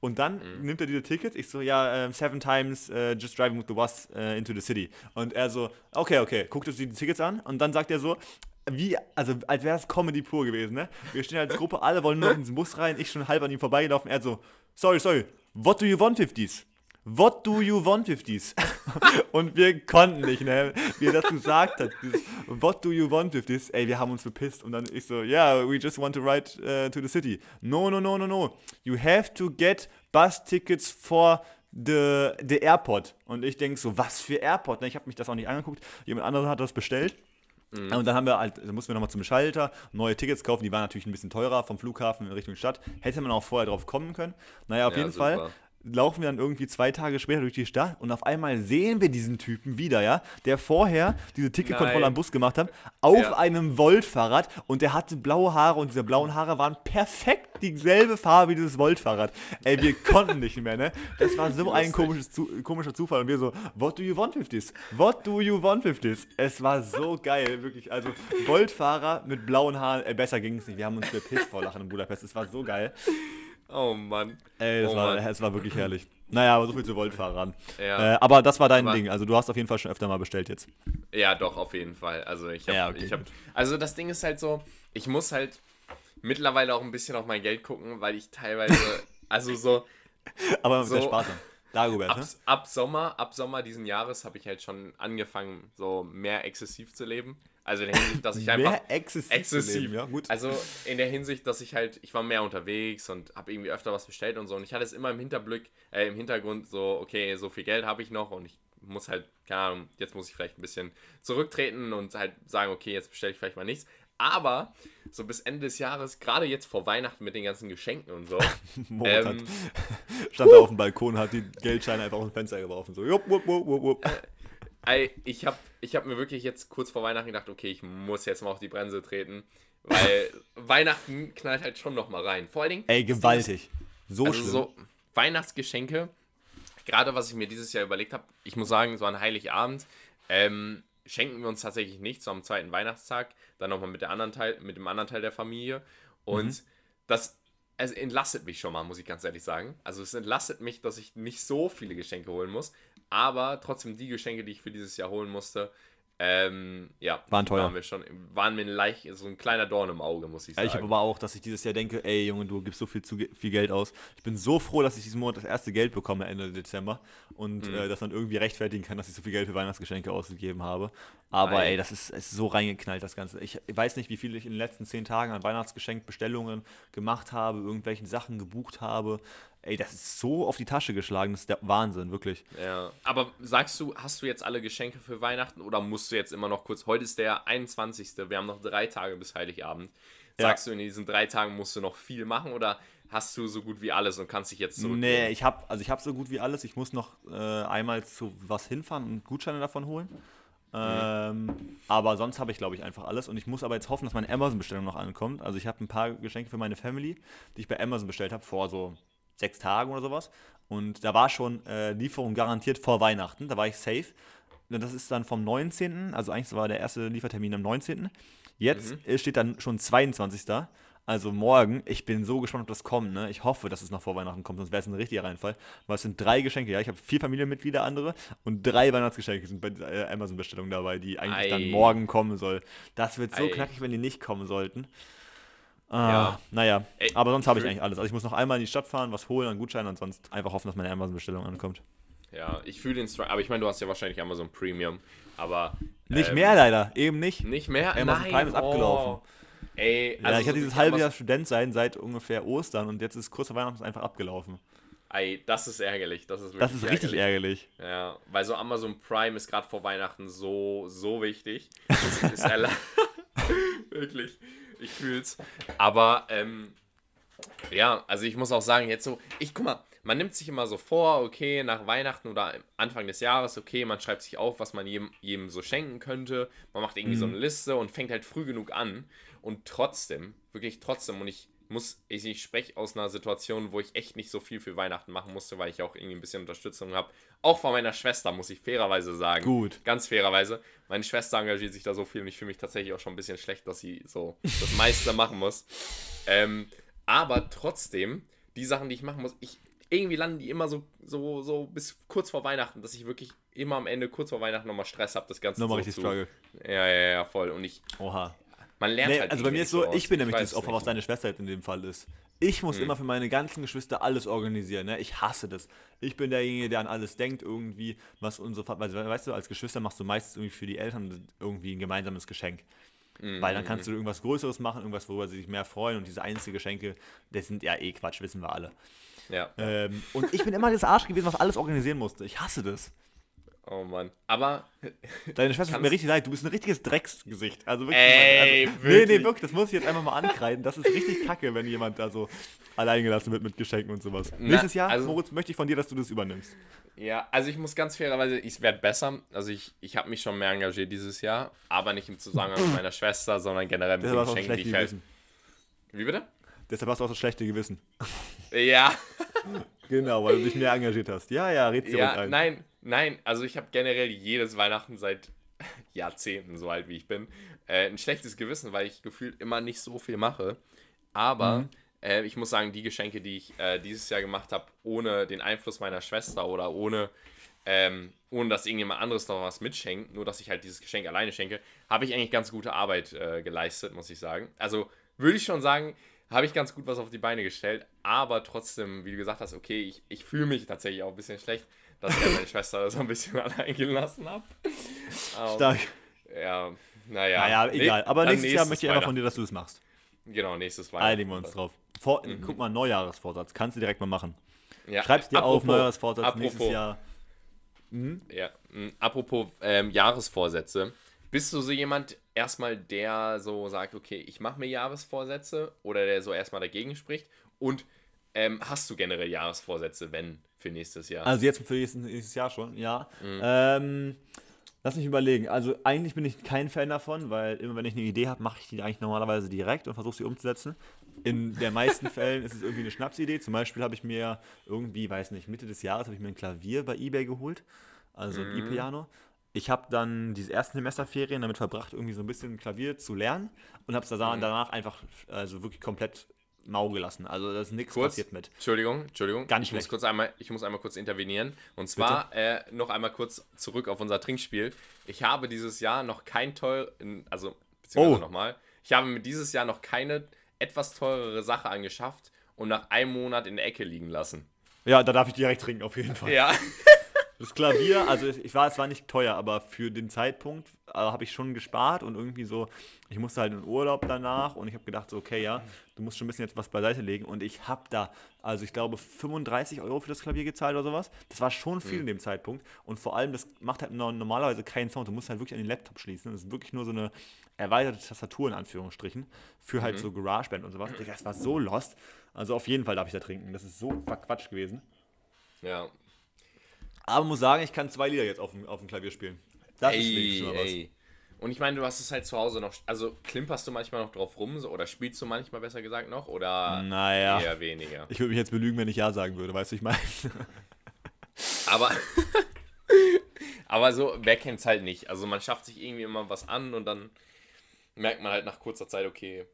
Und dann mhm. nimmt er diese Tickets. Ich so, ja, uh, seven times uh, just driving with the bus uh, into the city. Und er so, okay, okay, guckt uns die Tickets an. Und dann sagt er so, wie, also als wäre es Comedy pur gewesen, ne? Wir stehen als Gruppe, alle wollen nur in diesen Bus rein. Ich schon halb an ihm vorbeigelaufen. Er so, sorry, sorry, what do you want with these? What do you want with these? Und wir konnten nicht, ne? Wie er das gesagt hat. Dieses, What do you want with this? Ey, wir haben uns bepisst. Und dann ich so, yeah, we just want to ride uh, to the city. No, no, no, no, no. You have to get bus tickets for the, the airport. Und ich denke so, was für Airport? Ne? Ich habe mich das auch nicht angeguckt. Jemand anderes hat das bestellt. Mhm. Und dann haben wir halt, dann mussten wir nochmal zum Schalter, neue Tickets kaufen, die waren natürlich ein bisschen teurer vom Flughafen in Richtung Stadt. Hätte man auch vorher drauf kommen können. Naja, auf ja, jeden super. Fall laufen wir dann irgendwie zwei Tage später durch die Stadt und auf einmal sehen wir diesen Typen wieder, ja, der vorher diese Ticketkontrolle am Bus gemacht hat, auf ja. einem Volt-Fahrrad und der hatte blaue Haare und diese blauen Haare waren perfekt dieselbe Farbe wie dieses Volt-Fahrrad. Ey, wir konnten nicht mehr, ne? Das war so ein komisches, komischer Zufall und wir so, what do you want with this? What do you want with this? Es war so geil, wirklich. Also, Volt-Fahrer mit blauen Haaren, ey, besser ging es nicht. Wir haben uns bepisst vor Lachen in Budapest. Es war so geil. Oh Mann. Ey, das, oh war, war wirklich herrlich. Naja, aber so viel zu Voltfahrern. Ja. Äh, aber das war dein aber Ding. Also du hast auf jeden Fall schon öfter mal bestellt jetzt. Ja, doch, auf jeden Fall. Also ich habe. Ja, okay, hab, also das Ding ist halt so, ich muss halt mittlerweile auch ein bisschen auf mein Geld gucken, weil ich teilweise, also so. aber so, sehr sparsam. Darüber, ab, ne? ab Sommer, ab Sommer diesen Jahres habe ich halt schon angefangen, so mehr exzessiv zu leben. Also in der Hinsicht, dass ich einfach. Exzessiv. exzessiv ja. Also in der Hinsicht, dass ich halt, ich war mehr unterwegs und habe irgendwie öfter was bestellt und so. Und ich hatte es immer im Hinterblick, äh, im Hintergrund so, okay, so viel Geld habe ich noch und ich muss halt, keine Ahnung, jetzt muss ich vielleicht ein bisschen zurücktreten und halt sagen, okay, jetzt bestelle ich vielleicht mal nichts. Aber so bis Ende des Jahres, gerade jetzt vor Weihnachten mit den ganzen Geschenken und so. ähm, stand da auf dem Balkon, hat die Geldscheine einfach aus dem Fenster geworfen. So, jupp, wupp, wupp, wupp. Äh, ich habe ich hab mir wirklich jetzt kurz vor Weihnachten gedacht, okay, ich muss jetzt mal auf die Bremse treten, weil Weihnachten knallt halt schon noch mal rein. Vor allen Dingen. Ey, gewaltig. So also schlimm. So Weihnachtsgeschenke, gerade was ich mir dieses Jahr überlegt habe, ich muss sagen, so an Heiligabend, ähm, schenken wir uns tatsächlich nicht, so am zweiten Weihnachtstag, dann nochmal mit, mit dem anderen Teil der Familie. Und mhm. das es entlastet mich schon mal, muss ich ganz ehrlich sagen. Also es entlastet mich, dass ich nicht so viele Geschenke holen muss, aber trotzdem die Geschenke, die ich für dieses Jahr holen musste, ähm, ja, waren teuer. Waren, wir schon, waren mir leicht, so ein kleiner Dorn im Auge, muss ich sagen. Ich habe aber auch, dass ich dieses Jahr denke, ey Junge, du gibst so viel, zu, viel Geld aus. Ich bin so froh, dass ich diesen Monat das erste Geld bekomme, Ende Dezember. Und mhm. äh, das dann irgendwie rechtfertigen kann, dass ich so viel Geld für Weihnachtsgeschenke ausgegeben habe. Aber Nein. ey, das ist, ist so reingeknallt, das Ganze. Ich weiß nicht, wie viel ich in den letzten zehn Tagen an Weihnachtsgeschenkbestellungen gemacht habe, irgendwelchen Sachen gebucht habe. Ey, das ist so auf die Tasche geschlagen, das ist der Wahnsinn, wirklich. Ja. Aber sagst du, hast du jetzt alle Geschenke für Weihnachten oder musst du jetzt immer noch kurz, heute ist der 21. Wir haben noch drei Tage bis Heiligabend. Sagst ja. du, in diesen drei Tagen musst du noch viel machen oder hast du so gut wie alles und kannst dich jetzt zurück? Nee, ich habe also ich habe so gut wie alles. Ich muss noch äh, einmal zu was hinfahren und Gutscheine davon holen. Mhm. Ähm, aber sonst habe ich, glaube ich, einfach alles. Und ich muss aber jetzt hoffen, dass meine Amazon-Bestellung noch ankommt. Also ich habe ein paar Geschenke für meine Family, die ich bei Amazon bestellt habe, vor so sechs Tagen oder sowas. Und da war schon äh, Lieferung garantiert vor Weihnachten. Da war ich safe. Und das ist dann vom 19. Also eigentlich war der erste Liefertermin am 19. Jetzt mhm. steht dann schon 22. Also morgen, ich bin so gespannt, ob das kommt. Ne? Ich hoffe, dass es noch vor Weihnachten kommt, sonst wäre es ein richtiger Reinfall. Weil es sind drei Geschenke, ja. Ich habe vier Familienmitglieder, andere, und drei Weihnachtsgeschenke sind bei der Amazon-Bestellung dabei, die eigentlich Ei. dann morgen kommen soll. Das wird so Ei. knackig, wenn die nicht kommen sollten. Ah, ja. Naja, Ey, aber sonst habe ich eigentlich alles. Also ich muss noch einmal in die Stadt fahren, was holen an Gutscheinen und sonst einfach hoffen, dass meine Amazon-Bestellung ankommt. Ja, ich fühle den Strike. Aber ich meine, du hast ja wahrscheinlich Amazon Premium. Aber. Nicht ähm, mehr leider, eben nicht. Nicht mehr? Amazon Nein. Prime ist abgelaufen. Oh. Ey, also ja, ich hatte dieses halbe Jahr Student sein seit ungefähr Ostern und jetzt ist kurz vor Weihnachten einfach abgelaufen. Ey, das ist ärgerlich. Das ist, das ist ärgerlich. richtig ärgerlich. Ja, weil so Amazon Prime ist gerade vor Weihnachten so, so wichtig. ist wirklich ich fühl's. Aber ähm, ja, also ich muss auch sagen, jetzt so, ich guck mal, man nimmt sich immer so vor, okay, nach Weihnachten oder Anfang des Jahres, okay, man schreibt sich auf, was man jedem, jedem so schenken könnte. Man macht irgendwie mhm. so eine Liste und fängt halt früh genug an. Und trotzdem, wirklich trotzdem, und ich muss, ich, ich spreche aus einer Situation, wo ich echt nicht so viel für Weihnachten machen musste, weil ich auch irgendwie ein bisschen Unterstützung habe. Auch von meiner Schwester, muss ich fairerweise sagen. Gut. Ganz fairerweise. Meine Schwester engagiert sich da so viel und ich fühle mich tatsächlich auch schon ein bisschen schlecht, dass sie so das meiste machen muss. Ähm, aber trotzdem, die Sachen, die ich machen muss, ich, irgendwie landen die immer so, so, so bis kurz vor Weihnachten, dass ich wirklich immer am Ende kurz vor Weihnachten nochmal Stress habe, das Ganze nochmal so richtig zu. Struggle. Ja, ja, ja, voll. Und ich. Oha. Man lernt nee, halt Also bei mir ist so, ich bin nämlich das Opfer, was deine Schwester jetzt in dem Fall ist. Ich muss hm. immer für meine ganzen Geschwister alles organisieren. Ne? Ich hasse das. Ich bin derjenige, der an alles denkt, irgendwie, was unsere. Also, weißt du, als Geschwister machst du meistens irgendwie für die Eltern irgendwie ein gemeinsames Geschenk. Mhm. Weil dann kannst du irgendwas Größeres machen, irgendwas, worüber sie sich mehr freuen. Und diese einzelnen Geschenke, das sind ja eh Quatsch, wissen wir alle. Ja. Ähm, und ich bin immer das Arsch gewesen, was alles organisieren musste. Ich hasse das. Oh Mann. Aber. Deine Schwester tut mir richtig leid. Du bist ein richtiges Drecksgesicht. Also wirklich. Ey, also, wirklich? Nee, nee, wirklich. Das muss ich jetzt einfach mal ankreiden. Das ist richtig kacke, wenn jemand da so alleingelassen wird mit Geschenken und sowas. Na, Nächstes Jahr, also, Moritz, möchte ich von dir, dass du das übernimmst. Ja, also ich muss ganz fairerweise, ich werde besser. Also ich, ich habe mich schon mehr engagiert dieses Jahr, aber nicht im Zusammenhang mit meiner Schwester, sondern generell mit den Geschenken, die ich halt. Wie bitte? Deshalb hast du auch das schlechte Gewissen. Ja. genau, weil du dich mehr engagiert hast. Ja, ja, red ja, ein. Nein, nein, also ich habe generell jedes Weihnachten seit Jahrzehnten, so alt wie ich bin, äh, ein schlechtes Gewissen, weil ich gefühlt immer nicht so viel mache. Aber mhm. äh, ich muss sagen, die Geschenke, die ich äh, dieses Jahr gemacht habe, ohne den Einfluss meiner Schwester oder ohne, ähm, ohne dass irgendjemand anderes noch was mitschenkt, nur dass ich halt dieses Geschenk alleine schenke, habe ich eigentlich ganz gute Arbeit äh, geleistet, muss ich sagen. Also würde ich schon sagen, habe ich ganz gut was auf die Beine gestellt, aber trotzdem, wie du gesagt hast, okay, ich, ich fühle mich tatsächlich auch ein bisschen schlecht, dass ich meine Schwester so ein bisschen allein gelassen habe. Um, Stark. Ja, naja. Naja, egal. Aber nächstes, nächstes Jahr möchte ich einfach von dir, dass du es machst. Genau, nächstes Weihnachten. Einigen wir uns drauf. Vor, mhm. Guck mal, Neujahresvorsatz. Kannst du direkt mal machen. Ja, Schreib's dir apropos, auf, Neujahresvorsatz apropos, nächstes Jahr. Mhm. Ja, mh, apropos ähm, Jahresvorsätze. Bist du so jemand, erstmal der so sagt, okay, ich mache mir Jahresvorsätze oder der so erstmal dagegen spricht? Und ähm, hast du generell Jahresvorsätze, wenn für nächstes Jahr? Also jetzt für nächstes Jahr schon, ja. Mhm. Ähm, lass mich überlegen. Also eigentlich bin ich kein Fan davon, weil immer wenn ich eine Idee habe, mache ich die eigentlich normalerweise direkt und versuche sie umzusetzen. In den meisten Fällen ist es irgendwie eine Schnapsidee. Zum Beispiel habe ich mir irgendwie, weiß nicht, Mitte des Jahres habe ich mir ein Klavier bei eBay geholt, also ein mhm. E-Piano ich habe dann diese ersten Semesterferien damit verbracht, irgendwie so ein bisschen Klavier zu lernen und habe es mhm. danach einfach also wirklich komplett mau gelassen. Also da ist nichts passiert mit. Entschuldigung, Entschuldigung. Gar nicht ich muss kurz einmal, Ich muss einmal kurz intervenieren. Und zwar äh, noch einmal kurz zurück auf unser Trinkspiel. Ich habe dieses Jahr noch kein teuer, also beziehungsweise oh. nochmal, ich habe mir dieses Jahr noch keine etwas teurere Sache angeschafft und nach einem Monat in der Ecke liegen lassen. Ja, da darf ich direkt trinken, auf jeden Fall. Ja. Das Klavier, also ich war, es war nicht teuer, aber für den Zeitpunkt äh, habe ich schon gespart und irgendwie so, ich musste halt in Urlaub danach und ich habe gedacht, so, okay, ja, du musst schon ein bisschen jetzt was beiseite legen und ich habe da, also ich glaube 35 Euro für das Klavier gezahlt oder sowas. Das war schon viel mhm. in dem Zeitpunkt und vor allem, das macht halt normalerweise keinen Sound. Du musst halt wirklich an den Laptop schließen. Das ist wirklich nur so eine erweiterte Tastatur in Anführungsstrichen für halt mhm. so GarageBand und sowas. Das war so lost. Also auf jeden Fall darf ich da trinken. Das ist so verquatscht gewesen. Ja, aber muss sagen, ich kann zwei Lieder jetzt auf dem, auf dem Klavier spielen. Das ey, ist schon mal was. Ey. Und ich meine, du hast es halt zu Hause noch. Also klimperst du manchmal noch drauf rum so, oder spielst du manchmal besser gesagt noch? Oder naja, eher weniger? Ich würde mich jetzt belügen, wenn ich Ja sagen würde, weißt du, ich meine. Aber. aber so, wer kennt es halt nicht? Also man schafft sich irgendwie immer was an und dann merkt man halt nach kurzer Zeit, okay,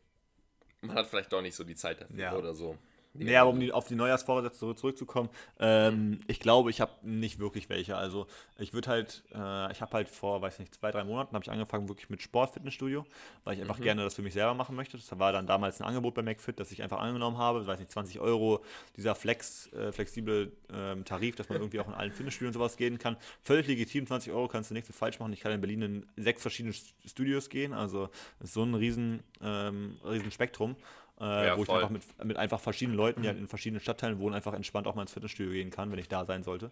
man hat vielleicht doch nicht so die Zeit dafür ja. oder so. Nee, aber um die, auf die Neujahrsvorsätze zurückzukommen, ähm, mhm. ich glaube, ich habe nicht wirklich welche. Also ich würde halt, äh, ich habe halt vor, weiß nicht, zwei, drei Monaten habe ich angefangen wirklich mit Sport, Fitnessstudio, weil ich einfach mhm. gerne das für mich selber machen möchte. Das war dann damals ein Angebot bei McFit, das ich einfach angenommen habe, weiß nicht, 20 Euro, dieser Flex, äh, flexible ähm, Tarif, dass man irgendwie auch in allen Fitnessstudien und sowas gehen kann. Völlig legitim, 20 Euro kannst du nichts falsch machen. Ich kann in Berlin in sechs verschiedene Studios gehen, also das ist so ein riesen, ähm, riesen Spektrum äh, ja, wo voll. ich einfach mit, mit einfach verschiedenen Leuten, die halt in verschiedenen Stadtteilen wohnen, einfach entspannt auch mal ins Fitnessstudio gehen kann, wenn ich da sein sollte.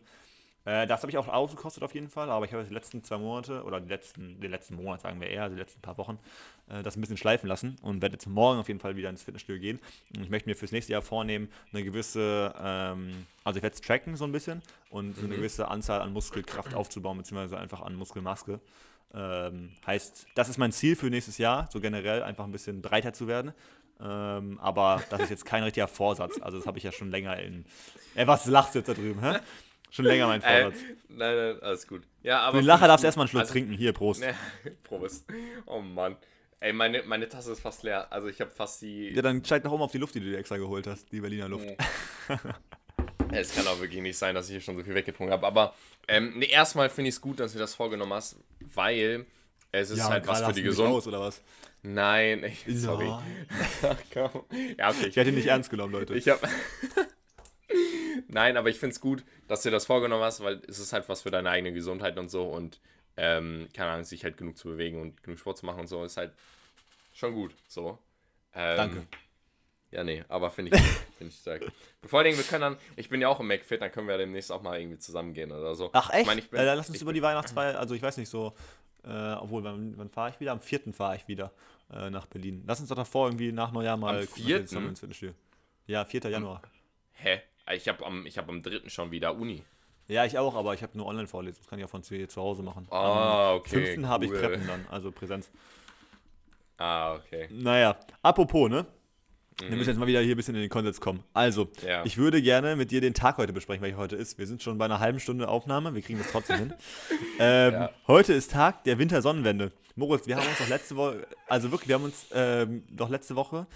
Äh, das habe ich auch ausgekostet auf jeden Fall, aber ich habe die letzten zwei Monate oder die letzten, den letzten Monat sagen wir eher, also die letzten paar Wochen, äh, das ein bisschen schleifen lassen und werde jetzt morgen auf jeden Fall wieder ins Fitnessstudio gehen. Und ich möchte mir fürs nächste Jahr vornehmen, eine gewisse, ähm, also ich werde es tracken so ein bisschen und mhm. eine gewisse Anzahl an Muskelkraft aufzubauen, beziehungsweise einfach an Muskelmaske. Ähm, heißt, das ist mein Ziel für nächstes Jahr, so generell einfach ein bisschen breiter zu werden. Ähm, aber das ist jetzt kein richtiger Vorsatz. Also das habe ich ja schon länger in. Ey, was lachst du jetzt da drüben, hä? Schon länger mein äh, Vorsatz. Äh, nein, nein, alles gut. Ja, aber. Für den Lacher darfst du erstmal einen Schluck also, trinken. Hier, Prost. Ne, Prost. Oh Mann. Ey, meine, meine Tasse ist fast leer. Also ich habe fast die. Ja, dann steig nach oben auf die Luft, die du dir extra geholt hast. Die Berliner Luft. Oh. es kann auch wirklich nicht sein, dass ich hier schon so viel weggetrunken habe. Aber ähm, nee, erstmal finde ich es gut, dass du das vorgenommen hast, weil es ist ja, halt was für die Gesundheit. oder was? Nein, ich, sorry. Ach, komm. Ja, okay. Ich hätte ihn nicht ernst genommen, Leute. Ich habe. Nein, aber ich finde es gut, dass du das vorgenommen hast, weil es ist halt was für deine eigene Gesundheit und so und ähm, keine Ahnung, sich halt genug zu bewegen und genug Sport zu machen und so ist halt schon gut. So. Ähm, Danke. Ja, nee, aber finde ich, find ich stark. Vor allen Dingen, wir können dann, ich bin ja auch im McFit, dann können wir demnächst auch mal irgendwie zusammen gehen oder so. Ach, echt? Ich mein, ich bin, äh, dann lass uns über die Weihnachtsfeier, also ich weiß nicht so, äh, obwohl, wann, wann fahre ich wieder? Am 4. fahre ich wieder äh, nach Berlin. Lass uns doch davor irgendwie nach Neujahr mal Am 4. Ja, 4. Januar. Hä? Ich habe am, hab am 3. schon wieder Uni. Ja, ich auch, aber ich habe nur Online-Vorlesungen. Das kann ich ja von zu, zu Hause machen. Ah, okay. Am 5. Cool. habe ich Treppen dann, also Präsenz. Ah, okay. Naja, apropos, ne? Mhm. Wir müssen jetzt mal wieder hier ein bisschen in den Konsens kommen. Also, ja. ich würde gerne mit dir den Tag heute besprechen, welcher heute ist. Wir sind schon bei einer halben Stunde Aufnahme, wir kriegen das trotzdem hin. Ähm, ja. Heute ist Tag der Wintersonnenwende. Moritz, wir haben uns doch letzte Woche, also wirklich, wir haben uns ähm, doch letzte Woche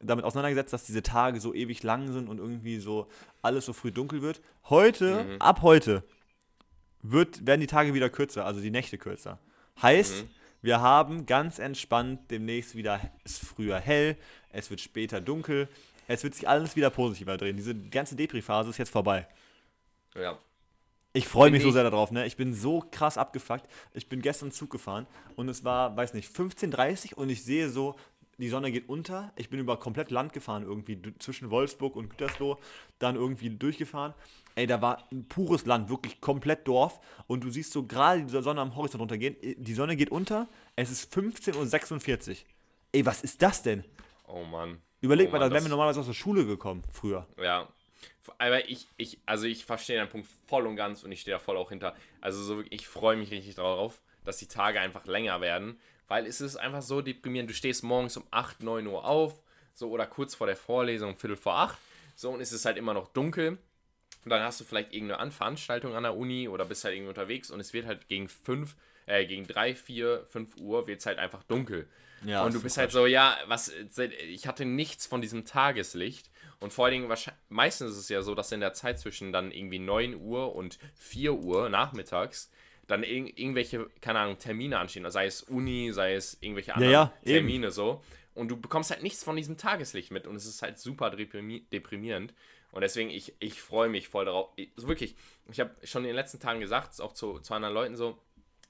damit auseinandergesetzt, dass diese Tage so ewig lang sind und irgendwie so alles so früh dunkel wird. Heute, mhm. ab heute, wird, werden die Tage wieder kürzer, also die Nächte kürzer. Heißt, mhm. Wir haben ganz entspannt demnächst wieder, es früher hell, es wird später dunkel, es wird sich alles wieder positiver drehen. Diese ganze Depri-Phase ist jetzt vorbei. Ja. Ich freue mich so sehr darauf, ne? Ich bin so krass abgefuckt. Ich bin gestern Zug gefahren und es war, weiß nicht, 15.30 Uhr und ich sehe so, die Sonne geht unter. Ich bin über komplett Land gefahren, irgendwie zwischen Wolfsburg und Gütersloh, dann irgendwie durchgefahren. Ey, da war ein pures Land, wirklich komplett Dorf. Und du siehst so gerade die Sonne am Horizont runtergehen. Die Sonne geht unter, es ist 15.46 Uhr. Ey, was ist das denn? Oh Mann. Überleg oh mal, da wären wir normalerweise aus der Schule gekommen, früher. Ja. Aber ich, ich, also ich verstehe deinen Punkt voll und ganz und ich stehe da voll auch hinter. Also so, ich freue mich richtig darauf, dass die Tage einfach länger werden, weil es ist einfach so deprimierend. Du stehst morgens um 8, 9 Uhr auf, so oder kurz vor der Vorlesung, Viertel vor 8, so und es ist halt immer noch dunkel. Und dann hast du vielleicht irgendeine Veranstaltung an der Uni oder bist halt irgendwie unterwegs und es wird halt gegen 5, äh, gegen 3, 4, 5 Uhr wird es halt einfach dunkel. Ja, und du bist halt so, ja, was, ich hatte nichts von diesem Tageslicht. Und vor allen Dingen, meistens ist es ja so, dass in der Zeit zwischen dann irgendwie 9 Uhr und 4 Uhr nachmittags dann ir irgendwelche, keine Ahnung, Termine anstehen. Sei es Uni, sei es irgendwelche anderen ja, ja, Termine eben. so. Und du bekommst halt nichts von diesem Tageslicht mit. Und es ist halt super deprimierend. Und deswegen, ich, ich freue mich voll darauf. Ich, also wirklich, ich habe schon in den letzten Tagen gesagt, auch zu, zu anderen Leuten so,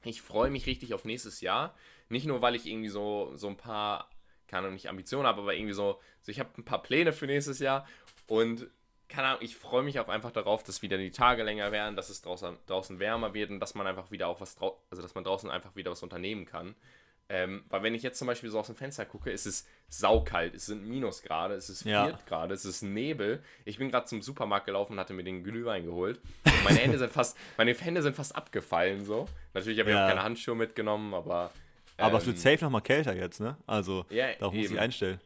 ich freue mich richtig auf nächstes Jahr. Nicht nur, weil ich irgendwie so, so ein paar, keine Ahnung, nicht Ambitionen habe, aber irgendwie so, so ich habe ein paar Pläne für nächstes Jahr und keine Ahnung, ich freue mich auch einfach darauf, dass wieder die Tage länger werden, dass es draußen, draußen wärmer wird und dass man einfach wieder auch was also dass man draußen einfach wieder was unternehmen kann. Ähm, weil wenn ich jetzt zum Beispiel so aus dem Fenster gucke, ist es saukalt, es sind Minusgrade, es ist 4 ja. Grad, es ist Nebel. Ich bin gerade zum Supermarkt gelaufen und hatte mir den Glühwein geholt. meine Hände sind fast, meine Hände sind fast abgefallen so. Natürlich habe ich ja. auch keine Handschuhe mitgenommen, aber aber ähm, es wird ähm, safe nochmal kälter jetzt, ne? Also, ja, darauf muss ich einstellen.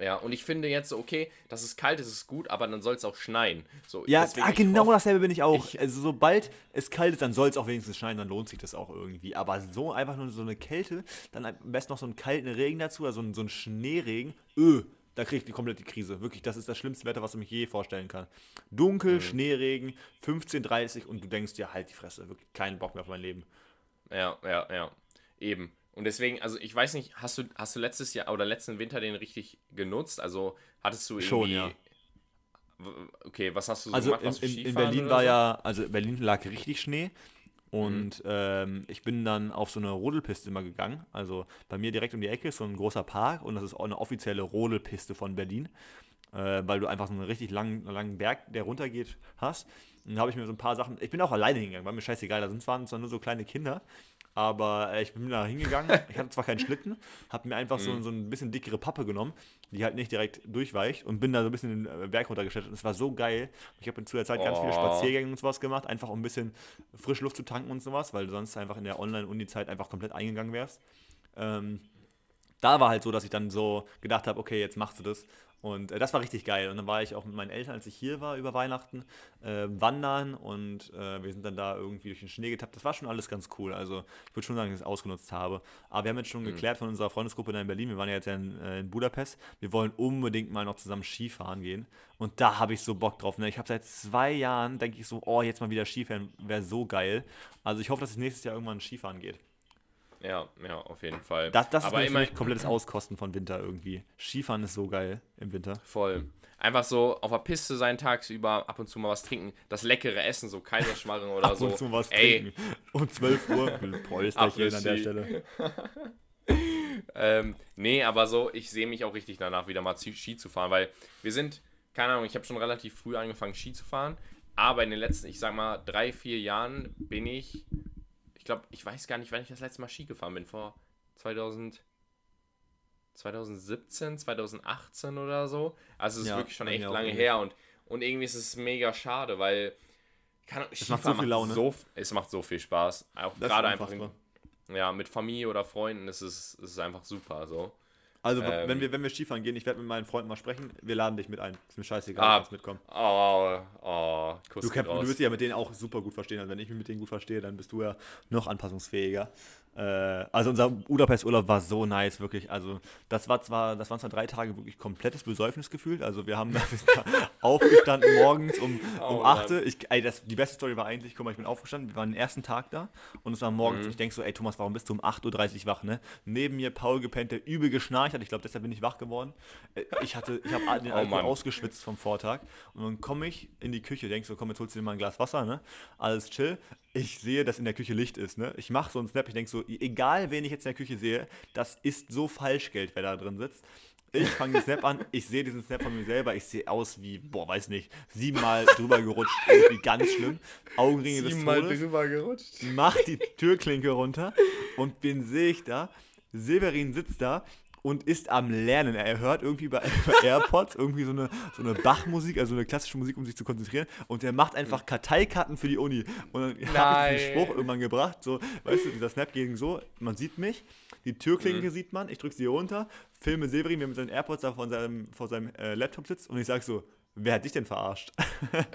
Ja, und ich finde jetzt, okay, dass es kalt ist, ist gut, aber dann soll es auch schneien. So, ja, ah, genau hoffe, dasselbe bin ich auch. Ich, also, sobald es kalt ist, dann soll es auch wenigstens schneien, dann lohnt sich das auch irgendwie. Aber so einfach nur so eine Kälte, dann am besten noch so einen kalten Regen dazu, also so einen Schneeregen, öh, da kriege ich die komplette Krise. Wirklich, das ist das schlimmste Wetter, was ich mir je vorstellen kann. Dunkel, mhm. Schneeregen, 15:30 und du denkst dir, halt die Fresse, wirklich keinen Bock mehr auf mein Leben. Ja, ja, ja. Eben. Und deswegen, also ich weiß nicht, hast du, hast du letztes Jahr oder letzten Winter den richtig genutzt? Also hattest du irgendwie. Schon, ja. Okay, was hast du so also gemacht? Also in, in, Berlin war so? ja, also Berlin lag richtig Schnee. Und mhm. ähm, ich bin dann auf so eine Rodelpiste immer gegangen. Also bei mir direkt um die Ecke ist so ein großer Park und das ist auch eine offizielle Rodelpiste von Berlin. äh, weil du einfach so einen richtig langen, langen Berg, der runtergeht, hast. Und da habe ich mir so ein paar Sachen, ich bin auch alleine hingegangen, war mir scheißegal, da sind zwar, zwar nur so kleine Kinder, aber äh, ich bin da hingegangen. Ich hatte zwar keinen Schlitten, habe mir einfach so, Mhm. so ein bisschen dickere Pappe genommen, die halt nicht direkt durchweicht und bin da so ein bisschen den äh, Berg runtergestellt. Und es war so geil. Ich habe zu der Zeit ganz viele Oh. Spaziergänge und sowas gemacht, einfach um ein bisschen Frischluft zu tanken und sowas, weil du sonst einfach in der Online-Uni-Zeit einfach komplett eingegangen wärst. Ähm, da war halt so, dass ich dann so gedacht habe, okay, jetzt machst du das. Und äh, das war richtig geil. Und dann war ich auch mit meinen Eltern, als ich hier war über Weihnachten, äh, wandern und äh, wir sind dann da irgendwie durch den Schnee getappt. Das war schon alles ganz cool. Also ich würde schon sagen, dass ich es ausgenutzt habe. Aber wir haben jetzt schon geklärt von unserer Freundesgruppe da in Berlin, wir waren ja jetzt ja in, äh, in Budapest, wir wollen unbedingt mal noch zusammen Skifahren gehen. Und da habe ich so Bock drauf. Ne? Ich habe seit zwei Jahren, denke ich so, oh, jetzt mal wieder Skifahren, wäre so geil. Also ich hoffe, dass es nächstes Jahr irgendwann Skifahren geht. Ja, ja, auf jeden Fall. Das, das Aber ist immer komplettes Auskosten von Winter irgendwie. Skifahren ist so geil im Winter. voll. Einfach so auf der Piste sein tagsüber, ab und zu mal was trinken, das leckere Essen, so Kaiserschmarren oder Ab so. und zu was Ey, trinken. Um 12 Uhr. Polsterchen an der. Stelle. Ähm, nee, aber so, ich sehe mich auch richtig danach, wieder mal Ski Ski zu fahren, weil wir sind, keine Ahnung, ich habe schon relativ früh angefangen, Ski zu fahren, aber in den letzten, ich sag mal, drei, vier Jahren bin ich glaube, ich weiß gar nicht, wann ich das letzte Mal Ski gefahren bin, vor 2000, 2017, 2018 oder so. Also es ist Ja, wirklich schon echt lange irgendwie. her und, und irgendwie ist es mega schade, weil kann, Es macht so viel Laune. So, es macht so viel Spaß. Auch ist gerade einfach in, ja, mit Familie oder Freunden ist es, ist es einfach super. So. Also, ähm, wenn, wir, wenn wir Skifahren gehen, ich werde mit meinen Freunden mal sprechen, wir laden dich mit ein. Ist mir scheißegal, Ah, du kannst mitkommen. Oh, oh, Kuss Du, Cap, du wirst dich ja mit denen auch super gut verstehen. Also wenn ich mich mit denen gut verstehe, dann bist du ja noch anpassungsfähiger. Äh, also unser Budapest-Urlaub war so nice, wirklich. Also das war zwar, das waren zwar drei Tage wirklich komplettes Besäufnis gefühlt. Also wir haben da, aufgestanden morgens um, um Oh, 8 Mann. Uhr. ich, ey, das, Die beste Story war eigentlich, guck mal, ich bin aufgestanden, wir waren den ersten Tag da und es war morgens, Mhm. ich denke so, ey Thomas, warum bist du um 8.30 Uhr wach, ne? Neben mir Paul gepennt, der übel geschnarcht hat. Ich glaube, deshalb bin ich wach geworden. Äh, Ich hatte, ich habe den Oh, Alkohol ausgeschwitzt vom Vortag. Und dann komme ich in die Küche, denk so, komm, jetzt holst du dir mal ein Glas Wasser, ne? Alles chill. Ich sehe, dass in der Küche Licht ist, ne? Ich mache so einen Snap, ich denk so, egal wen ich jetzt in der Küche sehe, das ist so Falschgeld, wer da drin sitzt. Ich fange den Snap an, ich sehe diesen Snap von mir selber, ich sehe aus wie, boah, weiß nicht, siebenmal drüber gerutscht, irgendwie ganz schlimm. Augenringe des Todes drüber gerutscht. mach die Türklinke runter und wen sehe ich da? Severin sitzt da und ist am Lernen. Er hört irgendwie bei, bei AirPods irgendwie so eine, so eine Bach-Musik, also eine klassische Musik, um sich zu konzentrieren. Und der macht einfach Karteikarten für die Uni. Und dann habe ich diesen Spruch irgendwann gebracht, so, weißt du, dieser Snap ging so, man sieht mich, die Türklinke sieht man, ich drücke sie runter, filme Severin, der mit seinen AirPods da vor seinem, vor seinem äh, Laptop sitzt und ich sage so, wer hat dich denn verarscht?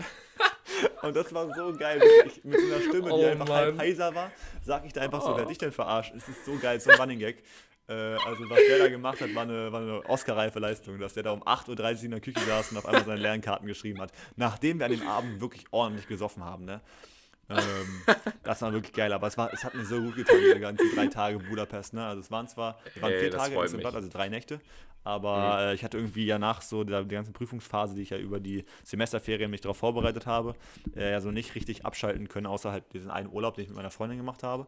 Und das war so geil. Ich, mit so einer Stimme, die Oh einfach halb heiser war, sag ich da einfach so, Oh. wer hat dich denn verarscht? Es ist so geil, so ein Running Gag. Äh, also was der da gemacht hat, war eine, war eine Oscar-reife Leistung, dass der da um 8.30 Uhr in der Küche saß und auf einmal seine Lernkarten geschrieben hat. Nachdem wir an dem Abend wirklich ordentlich gesoffen haben, ne? ähm, das war wirklich geil, aber es, war, es hat mir so gut getan, diese ganzen drei Tage Budapest. Ne? Also es waren zwar es waren Ey, vier Tage insgesamt, also drei Nächte, aber äh, ich hatte irgendwie ja nach so der, der ganzen Prüfungsphase, die ich ja über die Semesterferien mich darauf vorbereitet habe, äh, ja so nicht richtig abschalten können, außer halt diesen einen Urlaub, den ich mit meiner Freundin gemacht habe.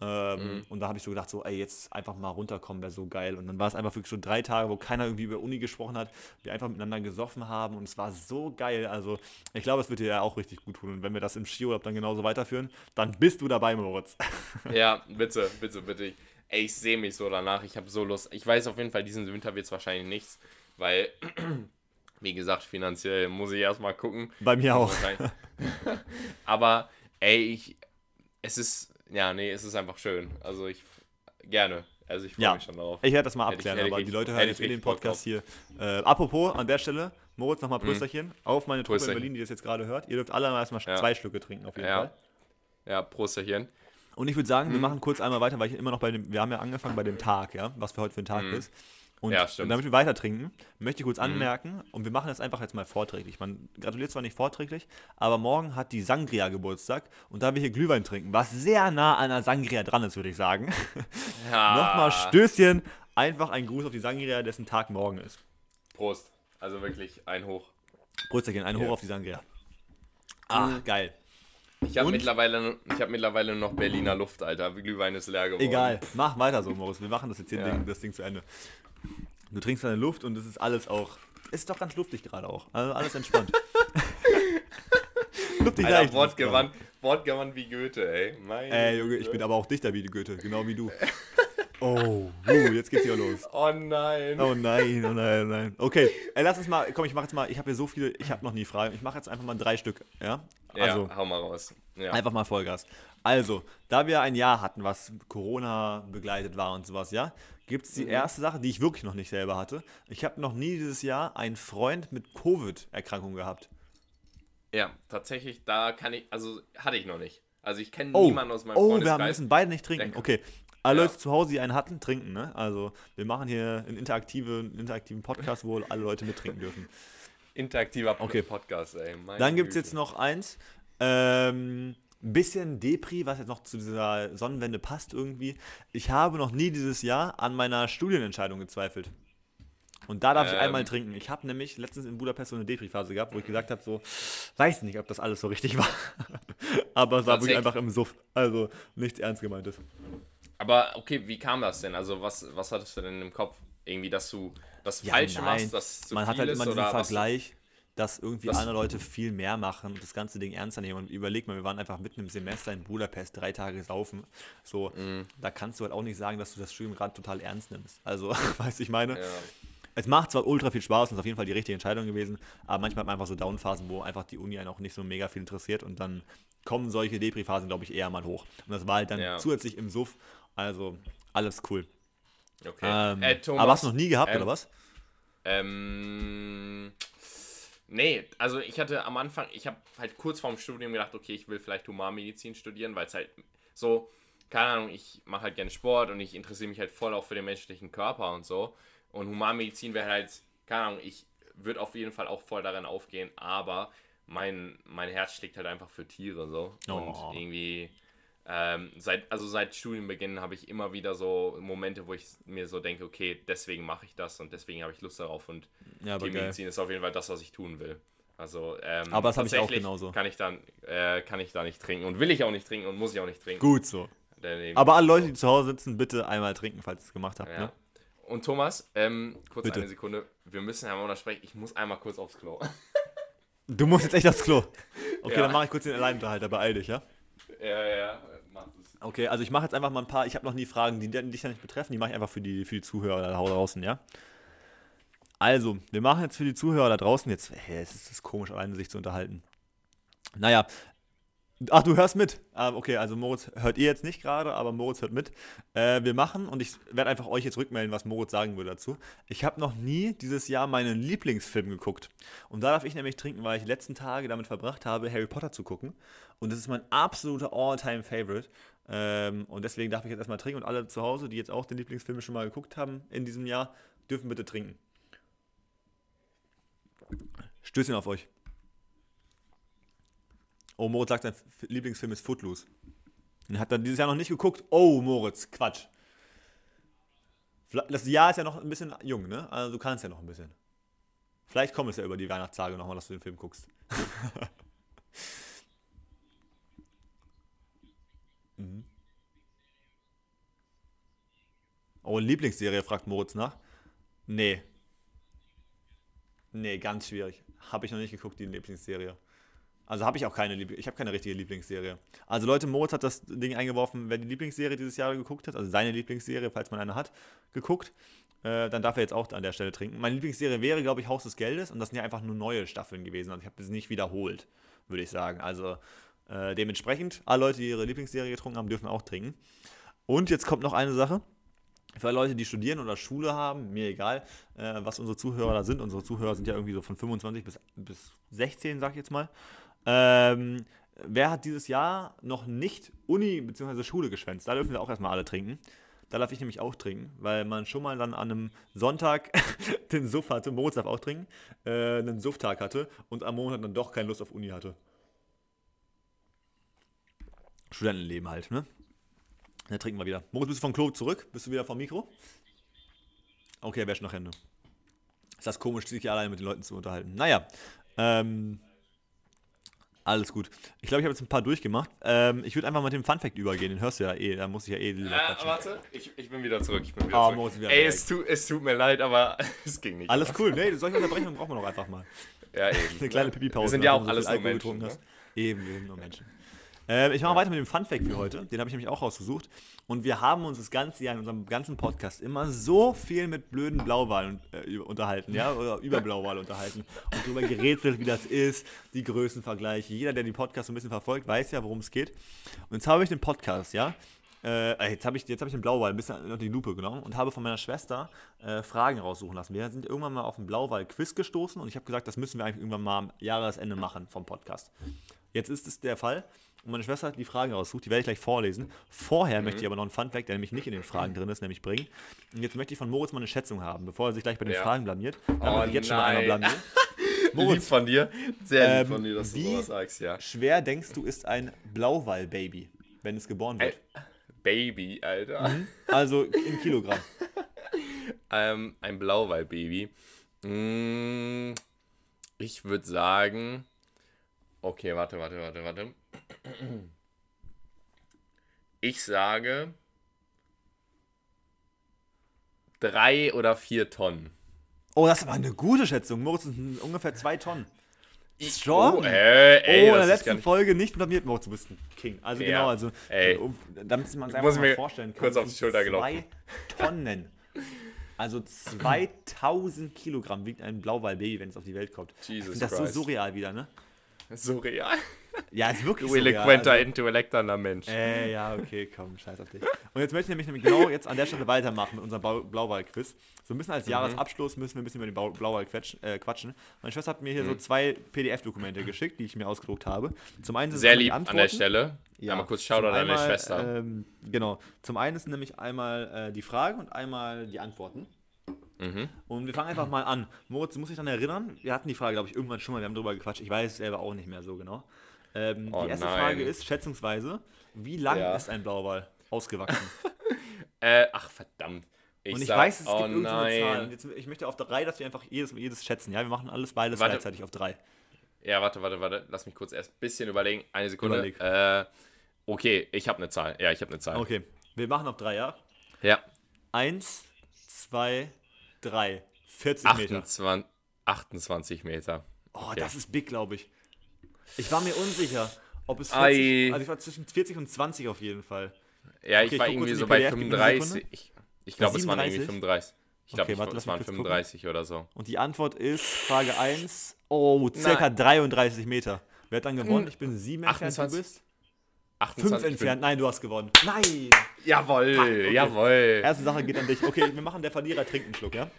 Ähm, Mhm. Und da habe ich so gedacht, so, ey, jetzt einfach mal runterkommen, wäre so geil. Und dann war es einfach wirklich so drei Tage, wo keiner irgendwie über Uni gesprochen hat, wir einfach miteinander gesoffen haben und es war so geil. Also, ich glaube, es wird dir ja auch richtig gut tun. Und wenn wir das im Skiurlaub dann genauso weiterführen, dann bist du dabei, Moritz. Ja, bitte, bitte, bitte. Ey, ich sehe mich so danach. Ich habe so Lust. Ich weiß auf jeden Fall, diesen Winter wird es wahrscheinlich nichts, weil, wie gesagt, finanziell muss ich erstmal gucken. Bei mir auch. Aber, ey, ich, es ist, ja, nee, es ist einfach schön. Also, ich, gerne. Also, ich freue Ja. mich schon darauf. Ich werde das mal Hätte ich- abklären, hätte ich aber die richtig- Leute hören jetzt ich in den Podcast hier. Äh, apropos, an der Stelle, Moritz, nochmal Prösterchen auf meine Truppe in Prösterchen. Berlin, die das jetzt gerade hört. Ihr dürft alle mal erstmal Ja. zwei Schlücke trinken, auf jeden Ja. Fall. Ja, Prosterchen. Und ich würde sagen, Mhm. wir machen kurz einmal weiter, weil ich immer noch bei dem, wir haben ja angefangen bei dem Tag, ja, was für heute für ein Tag ist. Und Mhm. Ja. Mhm. damit wir weiter trinken, möchte ich kurz anmerken, und wir machen das einfach jetzt mal vorträglich. Man gratuliert zwar nicht vorträglich, aber morgen hat die Sangria Geburtstag und da wir hier Glühwein trinken, was sehr nah an der Sangria dran ist, würde ich sagen. Ja. Nochmal Stößchen, einfach ein Gruß auf die Sangria, dessen Tag morgen ist. Prost. Also wirklich ein Hoch. Prösterchen, ein Hoch Ja. auf die Sangria. Ah, Mhm. geil. Ich habe Und? mittlerweile, ich hab mittlerweile noch Berliner Luft, Alter. Glühwein ist leer geworden. Egal, mach weiter so, Moritz. Wir machen das jetzt hier Ja. Ding, das Ding zu Ende. Du trinkst deine Luft und das ist alles auch ist doch ganz luftig gerade auch. Also alles entspannt. luftig Alter, leicht. Wortgewandt, Wortgewandt wie Goethe, ey. Meine Ey, Junge, ich bin aber auch Dichter wie Goethe, genau wie du. Oh, uh, jetzt geht's hier los. Oh nein. Oh nein, oh nein, oh nein. Okay, ey, lass uns mal, komm, ich mach jetzt mal, ich habe hier so viele, ich habe noch nie Fragen. Ich mache jetzt einfach mal drei Stück, ja? Also, ja, hau mal raus. Ja. einfach mal Vollgas. Also, da wir ein Jahr hatten, was Corona begleitet war und sowas, ja, gibt es die erste Sache, die ich wirklich noch nicht selber hatte. Ich habe noch nie dieses Jahr einen Freund mit Covid-Erkrankung gehabt. ja, tatsächlich, da kann ich, also hatte ich noch nicht. Also ich kenne Oh, niemanden aus meinem oh wir Freundeskreis. haben- müssen beide nicht trinken. Okay. Alle Ja. Leute zu Hause, die einen hatten, trinken, ne? Also, wir machen hier einen, interaktive, einen interaktiven Podcast, wo alle Leute mittrinken dürfen. Interaktiver Okay. Podcast, ey. Meine Dann gibt es jetzt noch eins. Ähm, ein bisschen Depri, was jetzt noch zu dieser Sonnenwende passt irgendwie. Ich habe noch nie dieses Jahr an meiner Studienentscheidung gezweifelt. Und da darf ich Ähm. einmal trinken. Ich habe nämlich letztens in Budapest so eine Depri-Phase gehabt, wo ich gesagt habe, so, weiß nicht, ob das alles so richtig war. Aber es war wirklich einfach im Suff. Also nichts ernst gemeintes. Aber okay, wie kam das denn? Also was, was hattest du denn im Kopf? Irgendwie, dass du das Ja, Falsche nein. machst, dass zu Man hat viel halt ist immer diesen? Vergleich, dass irgendwie Das- andere Leute viel mehr machen und das ganze Ding ernster nehmen. Und überleg mal, wir waren einfach mitten im Semester in Budapest, drei Tage saufen. So, Mhm. da kannst du halt auch nicht sagen, dass du das Studium gerade total ernst nimmst. Also, weißt du, ich meine, Ja. es macht zwar ultra viel Spaß und ist auf jeden Fall die richtige Entscheidung gewesen, aber manchmal hat man einfach so Downphasen, wo einfach die Uni einen auch nicht so mega viel interessiert und dann kommen solche Depri-Phasen, glaube ich, eher mal hoch. Und das war halt dann Ja. zusätzlich im Suff. Also, alles cool. Okay. Ähm, äh, Thomas, aber hast du noch nie gehabt, ähm, oder was? Ähm, nee, also ich hatte am Anfang, ich habe halt kurz vorm Studium gedacht, okay, ich will vielleicht Humanmedizin studieren, weil es halt so, keine Ahnung, ich mache halt gerne Sport und ich interessiere mich halt voll auch für den menschlichen Körper und so. Und Humanmedizin wäre halt, keine Ahnung, ich würde auf jeden Fall auch voll darin aufgehen, aber mein, mein Herz schlägt halt einfach für Tiere so. Oh. Und irgendwie, ähm, seit, also seit Studienbeginn habe ich immer wieder so Momente, wo ich mir so denke, okay, deswegen mache ich das und deswegen habe ich Lust darauf und Ja, geil. Tiermedizin ist auf jeden Fall das, was ich tun will. Also, ähm, Aber das habe ich auch genauso. Kann ich, dann, äh, kann ich da nicht trinken und will ich auch nicht trinken und muss ich auch nicht trinken. Gut so. Aber alle Leute, die zu Hause sitzen, bitte einmal trinken, falls ihr es gemacht habt. ja. Ne? Und Thomas, ähm, kurz Bitte. eine Sekunde. Wir müssen ja mal untersprechen. Ich muss einmal kurz aufs Klo. Du musst jetzt echt aufs Klo. Okay, Ja. dann mache ich kurz den Alleinunterhalter, beeil dich, ja? ja, ja, das. Okay, also ich mache jetzt einfach mal ein paar, ich habe noch nie Fragen, die dich ja nicht betreffen, die mache ich einfach für die, für die Zuhörer da draußen, ja? Also, wir machen jetzt für die Zuhörer da draußen jetzt, hey, es ist das komisch, alleine sich zu unterhalten. Naja, ach, du hörst mit. Ähm, okay, also Moritz hört ihr jetzt nicht gerade, aber Moritz hört mit. Äh, wir machen, und ich werde einfach euch jetzt rückmelden, was Moritz sagen würde dazu. Ich habe noch nie dieses Jahr meinen Lieblingsfilm geguckt. Und da darf ich nämlich trinken, weil ich die letzten Tage damit verbracht habe, Harry Potter zu gucken. Und das ist mein absoluter All-Time-Favorite. Ähm, und deswegen darf ich jetzt erstmal trinken. Und alle zu Hause, die jetzt auch den Lieblingsfilm schon mal geguckt haben in diesem Jahr, dürfen bitte trinken. Stößchen auf euch. Oh, Moritz sagt, sein Lieblingsfilm ist Footloose. Den hat er dieses Jahr noch nicht geguckt. Oh, Moritz, Quatsch. Das Jahr ist ja noch ein bisschen jung, ne? Also du kannst ja noch ein bisschen. Vielleicht kommt es ja über die Weihnachtstage nochmal, dass du den Film guckst. mhm. Oh, Lieblingsserie, fragt Moritz nach. Nee. Nee, ganz schwierig. Habe ich noch nicht geguckt, die Lieblingsserie. Also habe ich auch keine Liebling ich habe keine richtige Lieblingsserie. Also Leute, Moritz hat das Ding eingeworfen, wer die Lieblingsserie dieses Jahr geguckt hat, also seine Lieblingsserie, falls man eine hat, geguckt, äh, dann darf er jetzt auch an der Stelle trinken. Meine Lieblingsserie wäre, glaube ich, Haus des Geldes und das sind ja einfach nur neue Staffeln gewesen. Also ich habe das nicht wiederholt, würde ich sagen. Also äh, dementsprechend, alle Leute, die ihre Lieblingsserie getrunken haben, dürfen auch trinken. Und jetzt kommt noch eine Sache. Für Leute, die studieren oder Schule haben, mir egal, äh, was unsere Zuhörer da sind. Unsere Zuhörer sind ja irgendwie so von 25 bis, bis 16, sag ich jetzt mal. Ähm, wer hat dieses Jahr noch nicht Uni bzw. Schule geschwänzt? Da dürfen wir auch erstmal alle trinken. Da darf ich nämlich auch trinken, weil man schon mal dann an einem Sonntag den Suff hatte, Moritz darf auch trinken, äh, einen Sufftag hatte und am Montag dann doch keine Lust auf Uni hatte. Studentenleben halt, ne? Dann trinken wir wieder. Moritz, bist du vom Klo zurück? Bist du wieder vom Mikro? Okay, wäsch noch Hände. Ist das komisch, sich hier alleine mit den Leuten zu unterhalten. Naja, ähm, Alles gut. Ich glaube, ich habe jetzt ein paar durchgemacht. Ähm, ich würde einfach mal mit dem Funfact übergehen. Den hörst du ja eh. Da muss ich ja eh Äh, warte, ich, ich bin wieder zurück. Ich bin wieder Ah, zurück. Wieder Ey, es tut, es tut mir leid, aber es ging nicht. Alles cool. Nee, solche Unterbrechungen brauchen wir doch einfach mal. Ja, eben. Eine kleine Pipi-Pause. Wir sind ja auch alles so viel nur Menschen. getrunken Ne? hast. Eben, wir sind nur Menschen. Ähm, ich mache weiter mit dem Funfact für heute. Den habe ich nämlich auch rausgesucht. Und wir haben uns das ganze Jahr in unserem ganzen Podcast immer so viel mit blöden Blauwahlen äh, unterhalten, ja, oder über Blauwale unterhalten und darüber gerätselt, wie das ist, die Größenvergleiche. Jeder, der die Podcast so ein bisschen verfolgt, weiß ja, worum es geht. Und jetzt habe ich den Podcast, ja. Äh, jetzt habe ich, jetzt hab ich den Blauwal ein bisschen unter die Lupe genommen und habe von meiner Schwester äh, Fragen raussuchen lassen. Wir sind irgendwann mal auf den Blauwal-Quiz gestoßen und ich habe gesagt, das müssen wir eigentlich irgendwann mal am Jahresende machen vom Podcast. Jetzt ist es der Fall. Und meine Schwester hat die Fragen rausgesucht, die werde ich gleich vorlesen. Vorher möchte ich aber noch einen Fun-Fact, der nämlich nicht in den Fragen drin ist, nämlich bringen. Und jetzt möchte ich von Moritz mal eine Schätzung haben, bevor er sich gleich bei den Ja. Fragen blamiert. Dann Oh sich jetzt schon mal einmal nein. blamieren. Lieb von dir. Sehr lieb Ähm, von dir, dass du sowas sagst, ja. Schwer denkst du, ist ein Blauwal-Baby, wenn es geboren wird? Ey, Baby, Alter. Also in Kilogramm. Ähm, ein Blauwal-Baby. Mm, ich würde sagen. Okay, warte, warte, warte, warte. Ich sage. Drei oder vier Tonnen. Oh, das ist aber eine gute Schätzung. Moritz ist ungefähr zwei Tonnen. Ich- Strong. Oh, äh, ey, oh, in der ist letzten Folge nicht blamiert, Moritz, du bist ein King. Also Ja, genau, also ey. um, damit man es einfach mal vorstellen kann. kurz auf die sind Schulter Zwei Tonnen. Also 2000 Kilogramm wiegt ein Blauwal-Baby, wenn es auf die Welt kommt. ich Jesus finde das Christ. so surreal wieder, ne? So real. Ja, ist wirklich Du surreal. eloquenter, Also, intellekter Mensch. äh, ja, okay, komm, scheiß auf dich. Und jetzt möchte ich nämlich, nämlich genau jetzt an der Stelle weitermachen mit unserem Blau- Blauwal-Quiz. So ein bisschen Mhm. als Jahresabschluss müssen wir ein bisschen über den Blau- Blauwal quetschen, äh, quatschen. Meine Schwester hat mir Mhm. hier so zwei PDF-Dokumente geschickt, die ich mir ausgedruckt habe. Zum einen sind Sehr lieb an der Antworten. Stelle. Ja, Einmal kurz Shoutout an deine einmal, Schwester. Ähm, genau. Zum einen ist nämlich einmal äh, die Frage und einmal die Antworten. Mhm. Und wir fangen einfach mal an. Moritz, du musst dich daran erinnern, wir hatten die Frage, glaube ich, irgendwann schon mal, wir haben drüber gequatscht. Ich weiß es selber auch nicht mehr so genau. Ähm, Oh die erste nein. Frage ist, schätzungsweise, wie lang Ja. ist ein Blauwal ausgewachsen? Äh, ach, verdammt. Ich und ich sag- weiß, es oh gibt irgendeine Zahl. jetzt, ich möchte auf drei, dass wir einfach jedes, jedes schätzen. Ja, wir machen alles beides Warte. gleichzeitig auf drei. Ja, warte, warte, warte. Lass mich kurz erst ein bisschen überlegen. Eine Sekunde. Überleg. Äh, okay, ich habe eine Zahl. Ja, ich habe eine Zahl. Okay, wir machen auf drei, ja? Ja. Eins, zwei, drei. 40 Meter. 28, 28 Meter. Oh, Okay. das ist big, glaube ich. Ich war mir unsicher, ob es Ei. 40, also ich war zwischen 40 und 20 auf jeden Fall. Ja, ich ich war kurz irgendwie so bei PDF, gib mir eine 35. Sekunde. Ich, ich glaube, es waren 37? irgendwie 35. Ich glaube, Okay, warte, es waren kurz 35 oder so. Und die Antwort ist Frage 1. Oh, circa 33 Meter. Wer hat dann gewonnen? Ich bin 7 entfernt, du 28. bist 28. 5 entfernt. Nein, du hast gewonnen. Nein! Jawohl, okay. jawohl. Erste Sache geht an dich. Okay, wir machen der Verlierer trinkt einen Schluck, ja?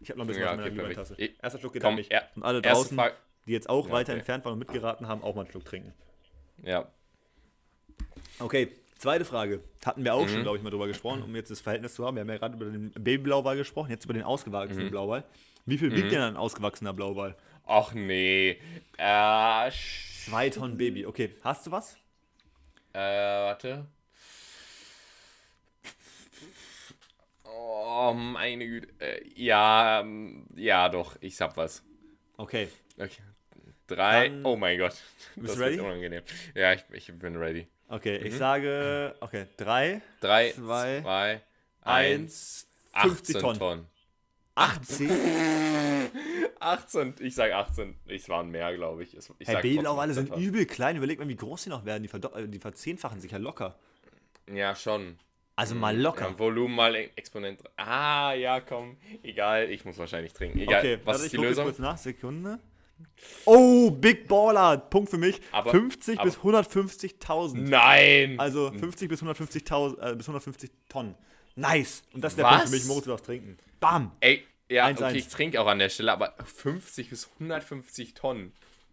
Ich habe noch ein bisschen Ja, was in okay, meiner. Glühweintasse. Ich- Erster Schluck geht Komm, an mich. er- Und alle draußen, Frage. die jetzt auch Ja, weiter okay. entfernt waren und mitgeraten haben, auch mal einen Schluck trinken. Ja. Okay, zweite Frage. Hatten wir auch Mhm. schon, glaube ich, mal drüber gesprochen, um jetzt das Verhältnis zu haben. Wir haben ja gerade über den Babyblauwal gesprochen, jetzt über den Mhm. ausgewachsenen Blauwal. Wie viel wiegt denn ein ausgewachsener Blauwal? Ach nee. Äh, Zwei Tonnen Baby. Okay, hast du was? Äh, warte. Oh, meine Güte. Äh, ja, ähm, ja, doch. Ich hab was. Okay. Okay. Drei. Dann- oh mein Gott. Bist du ready? unangenehm. Ja, ich, ich bin ready. Okay, Mhm. ich sage, okay, drei, Drei, Zwei, zwei, eins, eins, 50 18 Tonnen. Tonnen. 18. 18, ich sag 18. Es waren mehr, glaube ich. Ich Hey, trotzdem sind 18 übel klein. Überleg mal, wie groß die noch werden. Die, verdo- äh, die verzehnfachen sich ja locker. Ja, schon. Also mal locker. Ja, Volumen mal Exponent. Ah, ja, komm. Egal, ich muss wahrscheinlich trinken. Egal. okay, Was warte, ist ich die Lösung? kurz nach. Sekunde. Oh, Big Baller. Punkt für mich. Aber- 50 aber- bis 150.000. Nein! Also 50 bis 150.000, äh, bis 150 Tonnen. Nice. Und das ist der Was? Punkt für mich. Moritz, du darfst trinken. Bam. Ey, ja, 1-1. okay, ich trinke auch an der Stelle, aber 50 bis 150 Tonnen.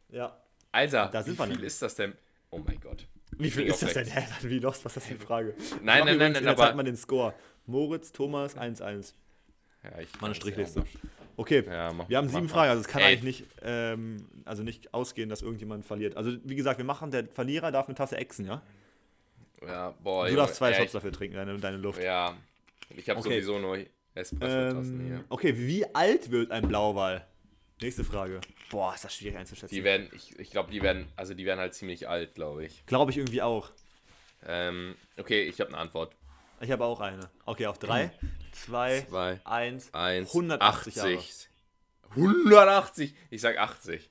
Ja. Alter, Da wie viel ist das denn? Oh mein Gott. Wie viel ist das denn? Hä, wie lost? Was ist das für eine Frage? Nein, mach nein, nein, nein, aber- Zeit mal den Score. Moritz, Thomas, 1-1. Ja, ich Mal eine weiß, Strichliste. Okay. Ja, mach- Wir haben mach sieben mal. Fragen, also es kann Ey. eigentlich nicht, ähm, also nicht ausgehen, dass irgendjemand verliert. Also wie gesagt, wir machen, der Verlierer darf eine Tasse Echsen, ja? ja, boah, Du darfst zwei Shots dafür trinken, deine, deine Luft. Ja, ich habe Okay. sowieso nur Espresso-Tassen Ähm, hier. okay, wie alt wird ein Blauwal? Nächste Frage. Boah, ist das schwierig einzuschätzen. Die werden, ich, ich glaube, die werden, also die werden halt ziemlich alt, glaube ich. Glaube ich irgendwie auch. Ähm, okay, ich habe eine Antwort. Ich habe auch eine. Okay, auf 3, 2, Zwei, 1, 1, 180 Jahre. 180. Ich sag 80.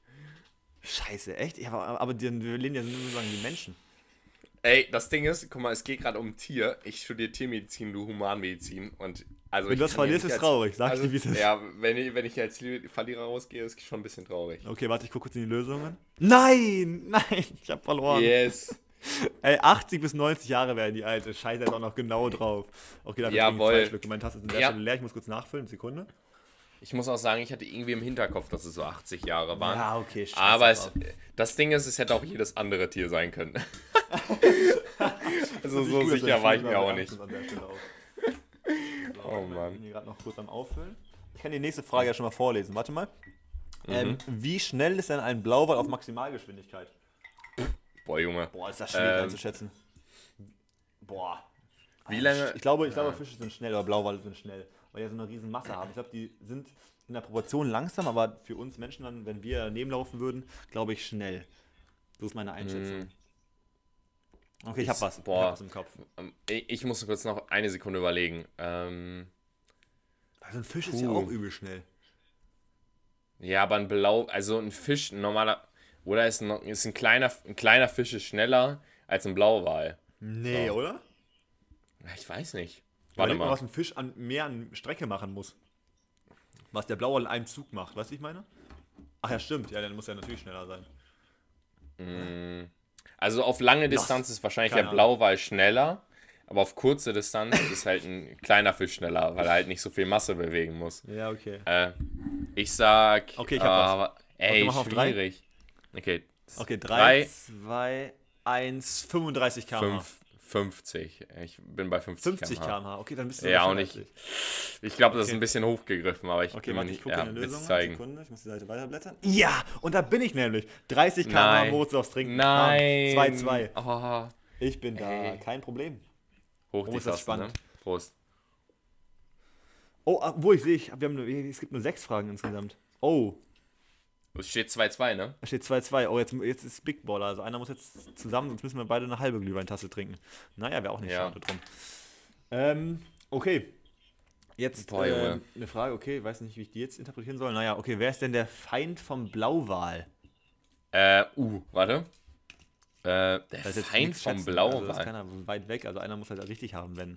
Scheiße, echt? Ja, aber, aber die, wir leben ja nur sagen die Menschen. Ey, das Ding ist, guck mal, es geht gerade um Tier. Ich studiere Tiermedizin, du Humanmedizin. Und also Wenn du das verlierst, ist als- traurig. Sag also, dir, wie es ist. Ja, wenn ich, wenn ich als Verlierer rausgehe, ist schon ein bisschen traurig. Okay, warte, ich gucke kurz in die Lösungen. Nein, nein, ich habe verloren. Yes. Ey, 80 bis 90 Jahre werden die alte. Scheiße, ist auch noch genau drauf. Okay, dafür trinke ich Jawohl. zwei Stücke. Meine Tasse ist an der Ja. Stelle leer. Ich muss kurz nachfüllen. Sekunde. Ich muss auch sagen, ich hatte irgendwie im Hinterkopf, dass es so 80 Jahre waren. Ja, okay, scheiße. Aber es, das Ding ist, es hätte auch jedes andere Tier sein können. also so sicher war ich mir auch nicht. ist an der Stelle auch. So, Oh Mann. Ich bin hier gerade noch kurz am Auffüllen. Ich kann die nächste Frage ja schon mal vorlesen. Warte mal. Ähm, wie schnell ist denn ein Blauwal auf Maximalgeschwindigkeit? Boah, Junge. Boah, ist das schwierig Ähm, einzuschätzen. Boah. Wie lange? Ich glaube, ich glaube, Fische sind schnell oder Blauwale sind schnell, weil die so eine riesen Masse haben. Ich glaube, die sind in der Proportion langsam, aber für uns Menschen dann, wenn wir daneben laufen würden, glaube ich schnell. So ist meine Einschätzung. Okay, ich habe was. Ich boah. hab was im Kopf. Ähm, Ich ich muss kurz noch eine Sekunde überlegen. Ähm, Also ein Fisch ist ja auch übel schnell. ja, aber ein Blau, also ein Fisch, ein normaler, oder ist ein, ist ein kleiner, ein kleiner Fisch ist schneller als ein Blauwal. Nee, So. oder? Ich weiß nicht. Warte mal, mal. was ein Fisch an mehr an Strecke machen muss. Was der Blauwal in einem Zug macht, weißt du, ich meine? Ach ja, stimmt. Ja, dann muss er natürlich schneller sein. Also auf lange Distanz ist wahrscheinlich Keine der. Blauwal schneller, aber auf kurze Distanz ist halt ein kleiner Fisch schneller, weil er halt nicht so viel Masse bewegen muss. Ja, okay. Äh, ich sag. Okay, ich hab was. äh, Ey, mach auf drei. schwierig. Okay. Okay, Drei. 3, 2, 1, 35 km/h. Fünf, 50. Ich bin bei 50, 50 km/h. Okay, dann bist du Ja, als ich. Ich glaube, das ist Okay. ein bisschen hochgegriffen, aber ich Okay, ich nicht. gucke Ja, Lösung. zeigen? Sekunde, ich muss die Seite weiterblättern. Ja, und da bin ich nämlich. 30 km/h. Moritz aufs Trinken. Nein. 2-2. Oh, Ich bin da. Ey. Kein Problem. hoch Oh, die ist das Tasten, ne? spannend. Prost. Oh, wo ich sehe, ich, wir haben nur, es gibt nur sechs Fragen insgesamt. Oh, Es steht 2-2, ne? da steht 2-2. Oh, jetzt, jetzt ist Big Baller. Also einer muss jetzt zusammen, sonst müssen wir beide eine halbe Glühweintasse trinken. Naja, wäre auch nicht Ja. schade drum. Ähm, okay. Jetzt Boah, äh, eine Frage, okay, weiß nicht, wie ich die jetzt interpretieren soll. Naja, okay, wer ist denn der Feind vom Blauwal? Äh, uh, warte. Äh, der Das ist jetzt Feind vom schätzen, Also das ist Blauwal. keiner weit weg, also einer muss halt richtig haben, wenn.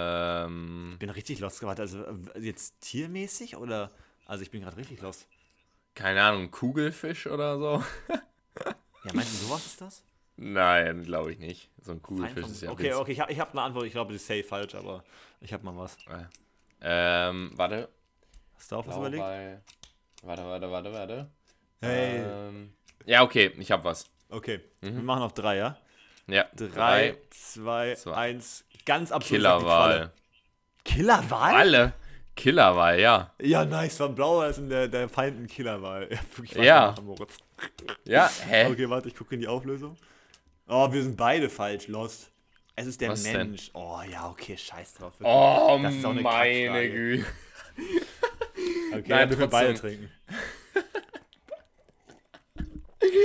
Ähm, Ich bin richtig lost geworden. Also jetzt tiermäßig oder? Also ich bin gerade richtig lost. keine Ahnung, Kugelfisch oder so? Ja, meinst du, sowas ist das? Nein, glaube ich nicht. So ein Kugelfisch vom- ist ja okay, witzig. okay, ich habe ich hab eine Antwort. Ich glaube, das ist safe falsch, aber ich habe mal was. Ähm, warte. Hast du auch was überlegt? Blauwal. Warte, warte, warte, warte. Hey. Ähm, ja, okay, ich habe was. Okay, wir machen noch drei, ja? Ja, Drei, zwei, zwei. eins. Ganz absurd. sagt die Killerwal. Killerwal, ja. Ja, nice. Von Blauwal ist in der, der Feind ein Killerwal. Ja, Ja. Moritz. Ja, hä? Okay, warte, ich gucke in die Auflösung. Oh, wir sind beide falsch, lost. Es ist der Was denn? Mensch. Oh ja, okay, scheiß drauf. Oh, Das ist auch eine meine. Güte. Okay, Nein, wir beide trotzdem. trinken.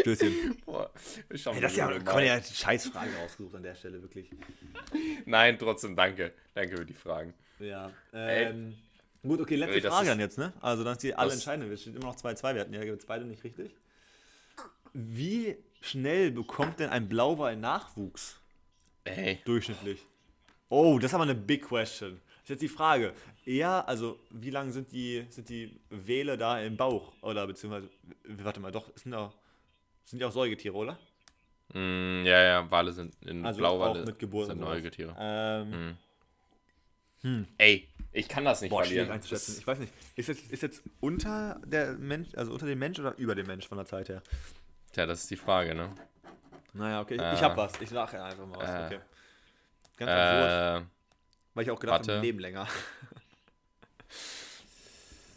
Stößchen. Boah, Hey, das ist ja, blöd, komm, nein. ja, die Scheißfrage rausgesucht an der Stelle, wirklich. Nein, trotzdem danke. Danke für die Fragen. Ja. Ähm, gut, okay, letzte das Frage dann jetzt, ne? Also, dann ist die alle das- entscheidende. Wir stehen immer noch 2-2, wir hatten ja jetzt beide nicht richtig. Wie schnell bekommt denn ein Blauwal Nachwuchs? Ey, Durchschnittlich. Oh, das ist aber eine big question. Das ist jetzt die Frage. Eher, also, wie lang sind die, sind die Wale da im Bauch? Oder beziehungsweise, warte mal, doch, sind ja, sind auch Säugetiere, oder? mm, ja, ja, Wale sind in Also Blauwale auch mit Geburt sind und sowas. Säugetiere. Ähm, Ey, ich kann das nicht Boah, verlieren. einzuschätzen. Ich weiß nicht. Ist jetzt, ist jetzt unter der Mensch, also unter dem Mensch oder über dem Mensch von der Zeit her? Tja, das ist die Frage, ne? Naja, okay. Äh, ich hab was. Ich sage einfach mal was. äh, okay. Ganz absurd, Äh, weil ich auch gedacht habe, die leben länger.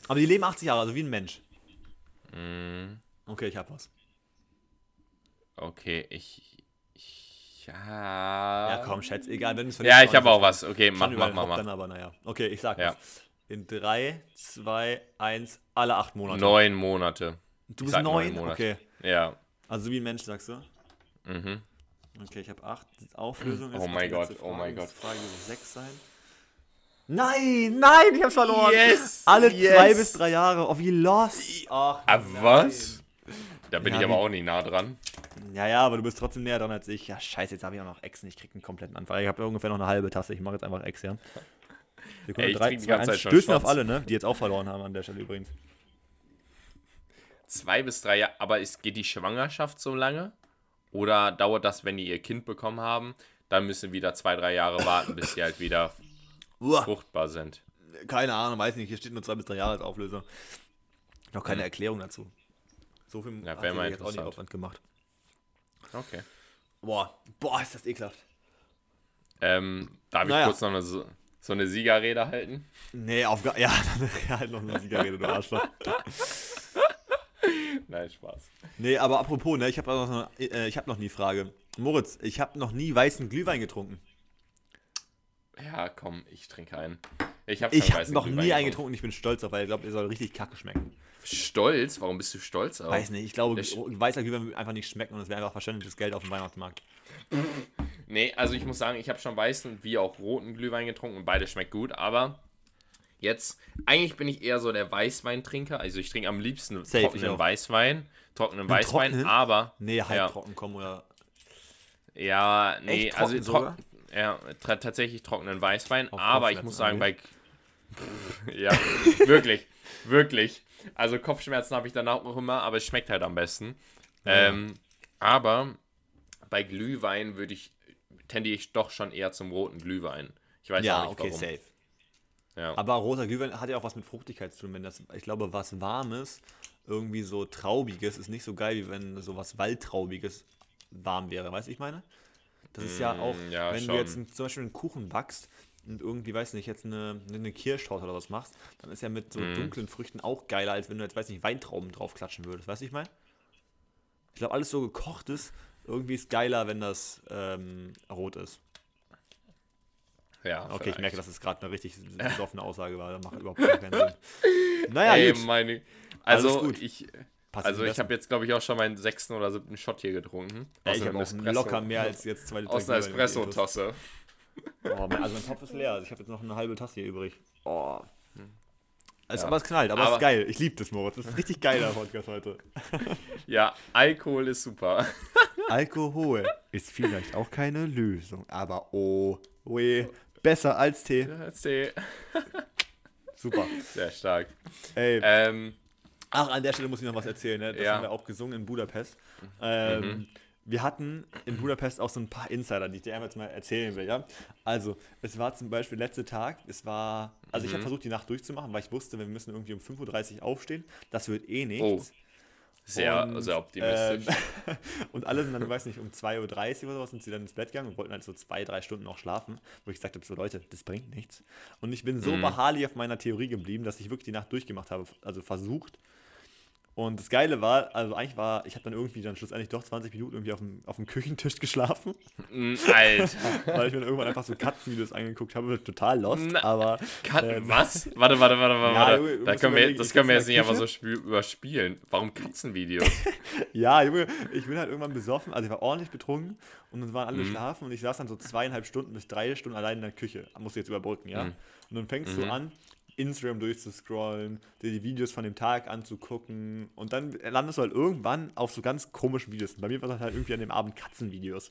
Aber die leben 80 Jahre, also wie ein Mensch. mm, Okay, ich hab was. okay, ich. Ja, Ja, komm, Schätz, egal, wenn Ja, ich habe auch was. Okay, mach, mach, mach, Dann mach. aber, naja. Okay, ich sag Ja. was. In 3, 2, 1, alle acht Monate. Neun Monate. Du bist sag neun neun? Monate. Okay. Ja. Also wie ein Mensch, sagst du? Mhm. Okay, ich habe acht. Die Auflösung ist Oh mein Gott, oh mein Gott. Frage sechs sein. Nein, nein, ich hab's verloren. Yes, Alle yes. zwei bis drei Jahre. Oh, wie lost. Ach, Ah, was? Da bin Ja, ich aber auch nie nah dran. Ja, ja, aber du bist trotzdem näher dran als ich. Ja, scheiße, jetzt habe ich auch noch Echsen. Ich krieg einen kompletten Anfall. Ich habe ungefähr noch eine halbe Tasse. Ich mache jetzt einfach Ex, ja. Sekunde, Ey, ich 3, trink die 2, ganze 1. Zeit schon Stößen auf alle, ne? Die jetzt auch verloren haben an der Stelle übrigens. Zwei bis drei Jahre. Aber ist, geht die Schwangerschaft so lange? Oder dauert das, wenn die ihr Kind bekommen haben? Dann müssen wieder zwei, drei Jahre warten, bis sie halt wieder fruchtbar sind. keine Ahnung, weiß nicht. Hier steht nur zwei bis drei Jahre als Auflösung. Noch keine Hm. Erklärung dazu. So viel Ja, hat sie jetzt auch nicht. Aufwand gemacht. Okay. Boah, boah, ist das ekelhaft. Ähm, darf ich Naja. kurz noch eine, so, so eine Siegerrede halten? Nee, auf gar Ja, dann halt noch eine Siegerrede, du Arschloch. Nein, Spaß. Nee, aber apropos, ne, ich habe noch, äh, ich hab noch nie Frage. Moritz, ich habe noch nie weißen Glühwein getrunken. Ja, komm, ich trinke einen. Ich habe Ich habe noch nie einen getrunken und ich bin stolz auf, weil ich glaube, ihr soll richtig kacke schmecken. Stolz? Warum bist du stolz auf? Weiß nicht, ich glaube, Sch- weißer Glühwein würde einfach nicht schmecken und es wäre einfach verschwendetes Geld auf dem Weihnachtsmarkt. Nee, also ich muss sagen, ich habe schon weißen wie auch roten Glühwein getrunken und beide schmeckt gut, aber jetzt, eigentlich bin ich eher so der Weißweintrinker. Also ich trinke am liebsten Safe, trockenen. Weißwein, trockenen Weißwein, trockenen? aber Nee, halb Ja. trocken kommen oder. ja, nee, Echt also trocken ja, tatsächlich trockenen Weißwein, Auf aber ich muss sagen, bei ja, wirklich, wirklich. Also Kopfschmerzen habe ich danach noch immer, aber es schmeckt halt am besten. Ja. Ähm, aber bei Glühwein würde ich tendiere ich doch schon eher zum roten Glühwein. Ich weiß Ja, auch nicht okay, warum. safe. Ja. Aber roter Glühwein hat ja auch was mit Fruchtigkeit zu tun. Wenn das, ich glaube, was Warmes, irgendwie so Traubiges, ist nicht so geil, wie wenn so was Waldtraubiges warm wäre. Weißt du, ich meine? Das ist ja Mm, auch, ja, wenn schon. du jetzt zum Beispiel einen Kuchen backst und irgendwie, weiß nicht, jetzt eine, eine Kirschtorte oder was machst, dann ist ja mit so Mm. dunklen Früchten auch geiler, als wenn du jetzt, weiß nicht, Weintrauben draufklatschen würdest. Weißt du, ich meine? Ich glaube, alles so gekocht ist, irgendwie ist geiler, wenn das ähm, rot ist. ja, Okay, ich vielleicht. merke, dass es gerade eine richtig besoffene Aussage war. Das macht überhaupt keinen Sinn. Naja, Ey, gut. meine, also gut. ich, Passt also ich habe jetzt glaube ich auch schon meinen sechsten oder siebten Shot hier getrunken. Ja, ich habe locker mehr als jetzt zwei Liter aus einer. Espresso-Tasse. Oh, mein- also mein Topf ist leer. Also ich habe jetzt noch eine halbe Tasse hier übrig. Oh. Es, Ja. Aber es knallt, aber, es Aber- ist geil. Ich liebe das, Moritz. Das ist ein richtig geiler Podcast heute. Ja, Alkohol ist super. Alkohol ist vielleicht auch keine Lösung, aber oh, weh, besser als Tee. Erzähl. Super. Sehr stark. Ey, Ähm, Ach, an der Stelle muss ich noch was erzählen. Ne? Das Ja. haben wir auch gesungen in Budapest. Ähm, Mhm. Wir hatten in Budapest auch so ein paar Insider, die ich dir einfach jetzt mal erzählen will. Ja? Also, es war zum Beispiel letzter Tag, es war, also ich habe Mhm. versucht, die Nacht durchzumachen, weil ich wusste, wir müssen irgendwie um 5.30 Uhr aufstehen. Das wird eh Oh, nichts. sehr, Und, sehr optimistisch. Ähm, und alle sind dann, ich weiß nicht, um 2.30 Uhr oder was sind sie dann ins Bett gegangen und wollten halt so zwei, drei Stunden noch schlafen, wo ich gesagt habe, so Leute, das bringt nichts. Und ich bin so Mhm. beharrlich auf meiner Theorie geblieben, dass ich wirklich die Nacht durchgemacht habe, also versucht. Und das Geile war, also eigentlich war, ich habe dann irgendwie dann schlussendlich doch 20 Minuten irgendwie auf dem, auf dem Küchentisch geschlafen, Mm, Alter. weil ich mir dann irgendwann einfach so Katzenvideos angeguckt habe, total lost, Na, aber Kat Ähm. was? Warte, warte, warte, warte. Ja, warte. Junge, da können wir, das ich können wir jetzt nicht einfach so spiel überspielen. Warum Katzenvideos? Ja, Junge, ich bin halt irgendwann besoffen, also ich war ordentlich betrunken und dann waren alle Mhm. schlafen und ich saß dann so zweieinhalb Stunden bis drei Stunden allein in der Küche. Musst du jetzt überbrücken, ja? Mhm. Und dann fängst Mhm. du an, Instagram durchzuscrollen, dir die Videos von dem Tag anzugucken und dann landest du halt irgendwann auf so ganz komischen Videos. Und bei mir war das halt irgendwie an dem Abend Katzenvideos.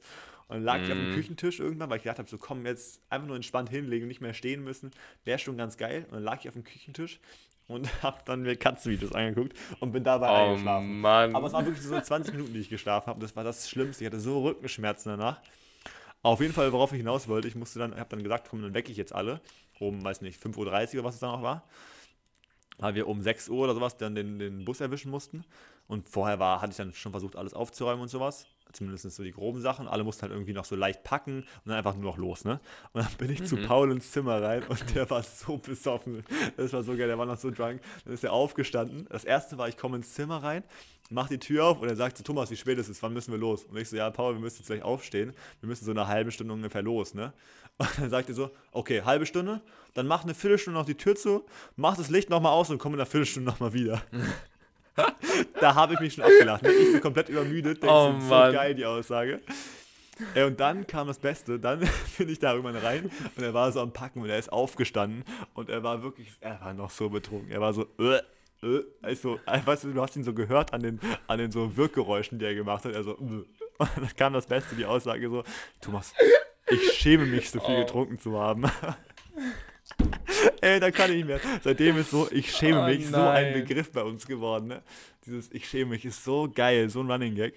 Und dann lag ich auf dem Mhm. Küchentisch irgendwann, weil ich gedacht habe, so komm, jetzt einfach nur entspannt hinlegen und nicht mehr stehen müssen, wäre schon ganz geil. Und dann lag ich auf dem Küchentisch und habe dann mir Katzenvideos angeguckt und bin dabei Oh eingeschlafen. Mann. Aber es waren wirklich so 20 Minuten, die ich geschlafen habe. Das war das Schlimmste. Ich hatte so Rückenschmerzen danach. Auf jeden Fall, worauf ich hinaus wollte, ich musste dann, habe dann gesagt, komm, dann wecke ich jetzt alle. Um, weiß nicht, 5.30 Uhr oder was es dann auch war. Weil wir um 6 Uhr oder sowas dann den, den Bus erwischen mussten. Und vorher war, hatte ich dann schon versucht, alles aufzuräumen und sowas. Zumindest so die groben Sachen. Alle mussten halt irgendwie noch so leicht packen und dann einfach nur noch los, ne? Und dann bin ich zu Paul ins Zimmer rein und der war so besoffen. Das war so geil, der war noch so drunk. Dann ist er aufgestanden. Das erste war, ich komme ins Zimmer rein mach die Tür auf und er sagt zu Thomas, wie spät es ist, wann müssen wir los? Und ich so, ja, Paul, wir müssen jetzt gleich aufstehen. Wir müssen so eine halbe Stunde ungefähr los, ne? Und dann sagt er so, okay, halbe Stunde, dann mach eine Viertelstunde noch die Tür zu, mach das Licht nochmal aus und komm in einer Viertelstunde nochmal wieder. da habe ich mich schon abgelacht. Ne? Ich bin komplett übermüdet. Denkst, Oh, so geil, die Aussage. Ey, und dann kam das Beste, dann bin ich da irgendwann rein und er war so am Packen und er ist aufgestanden und er war wirklich, er war noch so betrunken. Er war so, äh, also, äh, weißt du, du hast ihn so gehört an den, an den so Wirkgeräuschen, die er gemacht hat. Er so, äh. und dann kam das Beste, die Aussage so, Thomas, ich schäme mich, so viel Oh. getrunken zu haben. Ey, da kann ich nicht mehr. Seitdem ist so, ich schäme Oh mich, so ein nein. Begriff bei uns geworden. Ne? Dieses Ich schäme mich ist so geil, so ein Running Gag.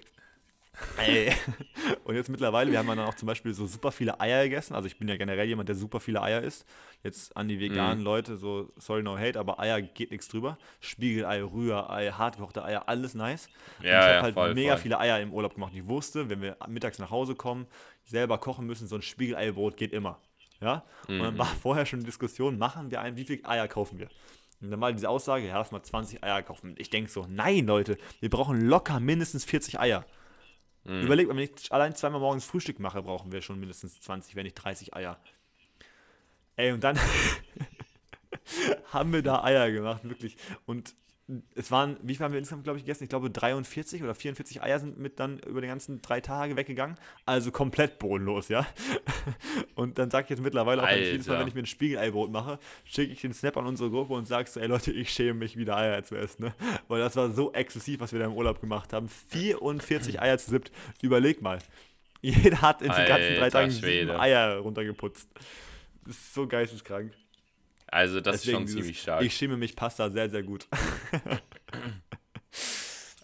Ey. Und jetzt mittlerweile, wir haben ja dann auch zum Beispiel so super viele Eier gegessen. Also ich bin ja generell jemand, der super viele Eier isst. Jetzt an die veganen Mhm. Leute, so sorry no hate, aber Eier geht nichts drüber. Spiegelei, Rührei, hartgekochte Eier, alles nice. Und Ja, ich habe ja, halt voll, mega voll. viele Eier im Urlaub gemacht. Ich wusste, wenn wir mittags nach Hause kommen, selber kochen müssen, so ein Spiegeleibrot geht immer. Ja? Und Mhm. dann war vorher schon die Diskussion, machen wir ein, wie viele Eier kaufen wir? Und dann war diese Aussage, ja, lass mal 20 Eier kaufen. Ich denke so, nein, Leute, wir brauchen locker mindestens 40 Eier. Mhm. Überlegt, mal, wenn ich allein zweimal morgens Frühstück mache, brauchen wir schon mindestens 20, wenn nicht 30 Eier. Ey, und dann haben wir da Eier gemacht, wirklich. Und es waren, wie viel haben wir insgesamt, glaube ich, gegessen? Ich glaube, 43 oder 44 Eier sind mit dann über die ganzen drei Tage weggegangen. Also komplett bodenlos, ja. Und dann sage ich jetzt mittlerweile auch, wenn ich jedes Mal, wenn ich mir ein Spiegeleibrot mache, schicke ich den Snap an unsere Gruppe und sage so, ey Leute, ich schäme mich, wieder Eier zu essen, ne? Weil das war so exzessiv, was wir da im Urlaub gemacht haben. 44 Eier zu siebt. Überleg mal. Jeder hat in den ganzen drei Tagen. Eier runtergeputzt. Das ist so geisteskrank. Also das Deswegen ist schon dieses ziemlich stark. Ich schäme mich passt da sehr, sehr gut.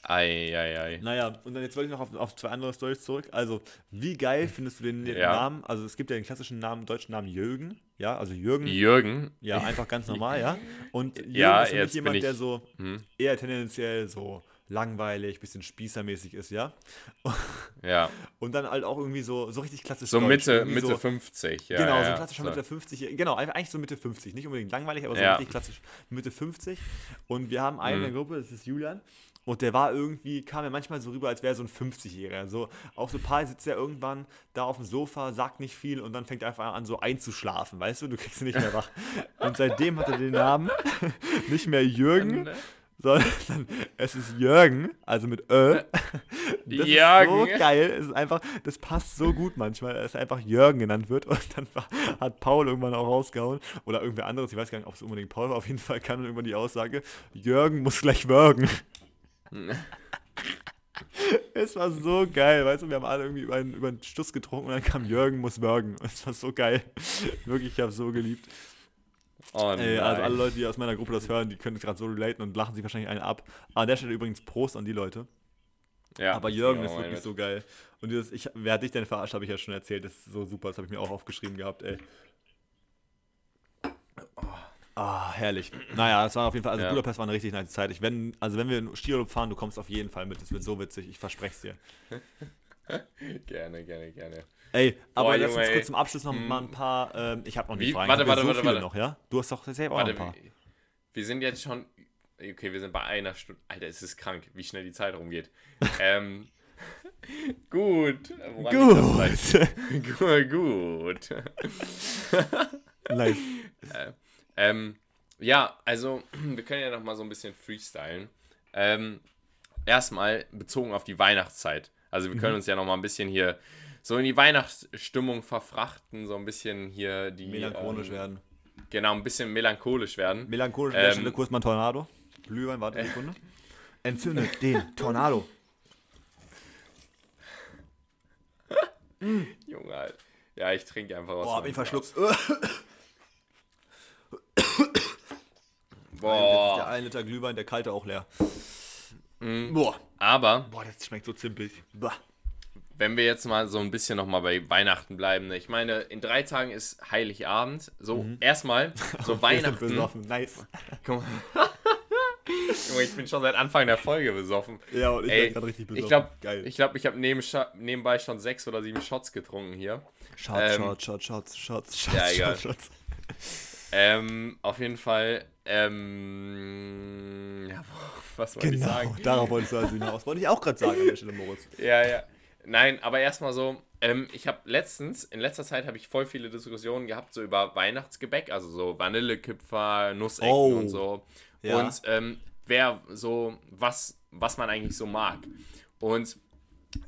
Ei, ei, ei. Naja, und dann jetzt wollte ich noch auf, auf zwei andere Storys zurück. Also, wie geil findest du den Ja. Namen? Also, es gibt ja den klassischen Namen, deutschen Namen Jürgen. Ja, also Jürgen. Jürgen. Ja, einfach ganz normal, ja. Und Jürgen Ja, ist für mich jemand, der so Hm, eher tendenziell so langweilig, bisschen spießermäßig ist, ja. ja. Und dann halt auch irgendwie so, so richtig klassisch So deutsch, Mitte, Mitte so, 50. Ja, genau, ja, so ein klassischer Mitte 50, genau, eigentlich so Mitte 50, nicht unbedingt langweilig, aber so Ja. richtig klassisch Mitte 50. Und wir haben einen in Mhm. der Gruppe, das ist Julian. Und der war irgendwie, kam er manchmal so rüber, als wäre er so ein 50-Jähriger. So, auf so Paar sitzt er irgendwann da auf dem Sofa, sagt nicht viel und dann fängt er einfach an, so einzuschlafen, weißt du? Du kriegst ihn nicht mehr wach. Und seitdem hat er den Namen nicht mehr Jürgen, sondern es ist Jürgen, also mit Ö. Das ist so Jürgen. geil. Es ist einfach, das passt so gut manchmal, dass einfach Jürgen genannt wird. Und dann hat Paul irgendwann auch rausgehauen. Oder irgendwer anderes, ich weiß gar nicht, ob es unbedingt Paul war. Auf jeden Fall kam dann irgendwann die Aussage, Jürgen muss gleich würgen. es war so geil, weißt du, wir haben alle irgendwie über einen, über einen Stuss getrunken und dann kam Jürgen muss würgen. Es war so geil. Wirklich, ich habe so geliebt. Oh, Ey, also alle Leute, die aus meiner Gruppe das hören, die können gerade so relaten und lachen sich wahrscheinlich einen ab. An der Stelle übrigens Prost an die Leute. ja, Aber Jürgen ja, ist wirklich so geil. Und dieses, ich, wer hat dich denn verarscht, habe ich ja schon erzählt. Das ist so super, das habe ich mir auch aufgeschrieben gehabt, ey. Ah, herrlich. Naja, das war auf jeden Fall, also Ja. Budapest war eine richtig nice Zeit. Ich, wenn, also wenn wir in Skiurlaub fahren, du kommst auf jeden Fall mit. Das wird so witzig, ich verspreche es dir. Gerne, gerne, gerne. Ey, aber Boah, lass uns kurz zum Abschluss noch Hm. mal ein paar, ähm, ich habe noch nicht Wie? Fragen. Warte, warte, so warte, warte. noch, ja? Du hast doch selber auch Warte, noch ein paar. wir, wir sind jetzt schon. Okay, wir sind bei einer Stunde. Alter, es ist krank, wie schnell die Zeit rumgeht. ähm, gut. Gut. gut, gut. nice. Ähm, ja, also, wir können ja noch mal so ein bisschen freestylen. Ähm, erstmal bezogen auf die Weihnachtszeit. Also, wir können Mhm. uns ja noch mal ein bisschen hier so in die Weihnachtsstimmung verfrachten, so ein bisschen hier die. Melancholisch ähm, werden. Genau, ein bisschen melancholisch werden. Melancholisch Ähm, Stelle, kurz mal ein Tornado. Glühwein, warte eine Sekunde. Entzündet den Tornado. Junge, Alter. Ja, ich trinke einfach was. Boah, hab ich verschluckt. Glas. Jetzt ist der Boah. 1 Liter Glühwein, der kalte auch leer. Mhm. Boah. Aber Boah, das schmeckt so zimpig. Bah. Wenn wir jetzt mal so ein bisschen noch mal bei Weihnachten bleiben, ne? ich meine, in drei Tagen ist Heiligabend. So, erstmal, so sind Weihnachten. besoffen. Nice. Guck mal. Ich bin schon seit Anfang der Folge besoffen. Ja, und ich Ey, bin gerade richtig besoffen. Ich glaube, ich, glaub, ich habe neben, nebenbei schon sechs oder sieben Shots getrunken hier. Shots, ähm, Shots, Shots, Shots, Shots, Shots, ja, egal. Shots, Shots. Ähm, auf jeden Fall, ähm, ja, was wollte ich Genau, sagen? darauf wolltest du also hinaus. Wollte ich auch gerade sagen an der Stelle, Moritz. Ja, ja. Nein, aber erstmal so, ähm, ich habe letztens, in letzter Zeit habe ich voll viele Diskussionen gehabt, so über Weihnachtsgebäck, also so Vanillekipferl, Nussecken Oh, und so. ja. Und ähm, wer so, was, was man eigentlich so mag. Und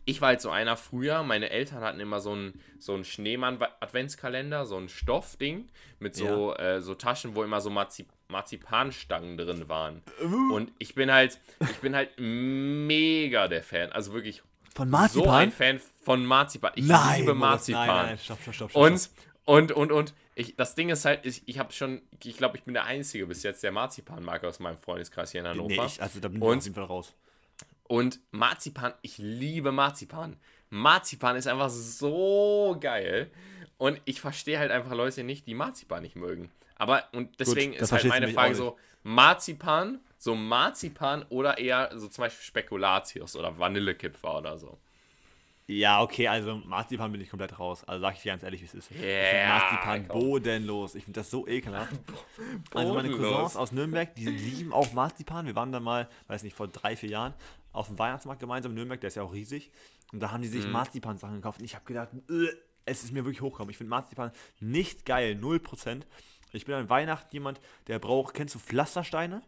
ich war halt so einer früher, meine Eltern hatten immer so einen so einen Schneemann-Adventskalender, so ein Stoffding mit so, äh, so Taschen, wo immer so Marzip Marzipanstangen drin waren. Uh. Und ich bin halt, ich bin halt mega der Fan, also wirklich Von so Marzipan? ein Fan von Marzipan. Ich nein, liebe Marzipan. Nein, nein, stopp, stopp, stopp. stopp, Und, und, und, und, ich, das Ding ist halt, ich, ich habe schon, ich glaube, ich bin der Einzige bis jetzt, der Marzipan mag aus meinem Freundeskreis hier in. Hannover. Nee, ich, also da bin ich Und- auf jeden Fall raus. Und Marzipan, ich liebe Marzipan. Marzipan ist einfach so geil. Und ich verstehe halt einfach Leute nicht, die Marzipan nicht mögen. Aber, und deswegen das ist halt meine Frage so, Marzipan, so Marzipan oder eher so zum Beispiel Spekulatius oder Vanillekipfer oder so. Ja, okay, also Marzipan bin ich komplett raus. Also sag ich dir ganz ehrlich, wie es ist. Ja, Marzipan komm. bodenlos. Ich finde das so ekelhaft. Also meine. Cousins aus Nürnberg, die lieben auch Marzipan. Wir waren da mal, weiß nicht, vor drei, vier Jahren auf dem Weihnachtsmarkt gemeinsam in Nürnberg, der ist ja auch riesig. Und da haben die sich Mhm. Marzipan-Sachen gekauft. Und ich habe gedacht, äh, es ist mir wirklich hochgekommen. Ich finde Marzipan nicht geil, 0%. Ich bin an Weihnachten jemand, der braucht, kennst du Pflastersteine?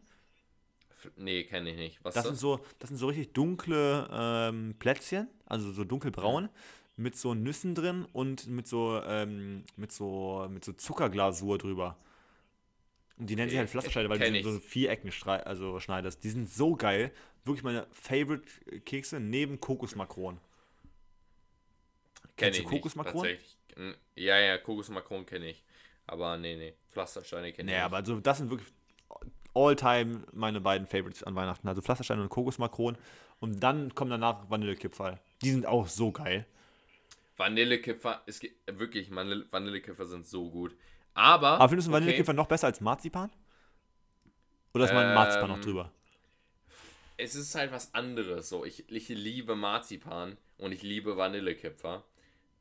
Nee, kenne ich nicht. Was Das sind so, das sind so richtig dunkle ähm, Plätzchen, also so dunkelbraun, mit so Nüssen drin und mit so, ähm, mit so, mit so Zuckerglasur drüber. Und die nennen sich Okay, halt Pflastersteine, weil kenn sind so. Vierecken also schneidest. Die sind so geil. Wirklich meine Favorite-Kekse neben Kokosmakron. Kenn Kennst ich du nicht, Kokosmakron? tatsächlich. Mm, Ja, ja, Kokosmakron kenne ich. Aber nee, nee. Pflastersteine kenne ich Nee, aber also das sind wirklich all-time meine beiden Favorites an Weihnachten. Also Pflastersteine und Kokosmakron. Und dann kommen danach Vanillekipferl. Die sind auch so geil. Vanillekipfer, es gibt wirklich, Vanille- Vanillekipfer sind so gut. Aber. Aber findest du okay, Vanillekipferl noch besser als Marzipan? Oder ist mein Marzipan noch Ähm, drüber? Es ist halt was anderes. So, ich, ich liebe Marzipan und ich liebe Vanillekipfer.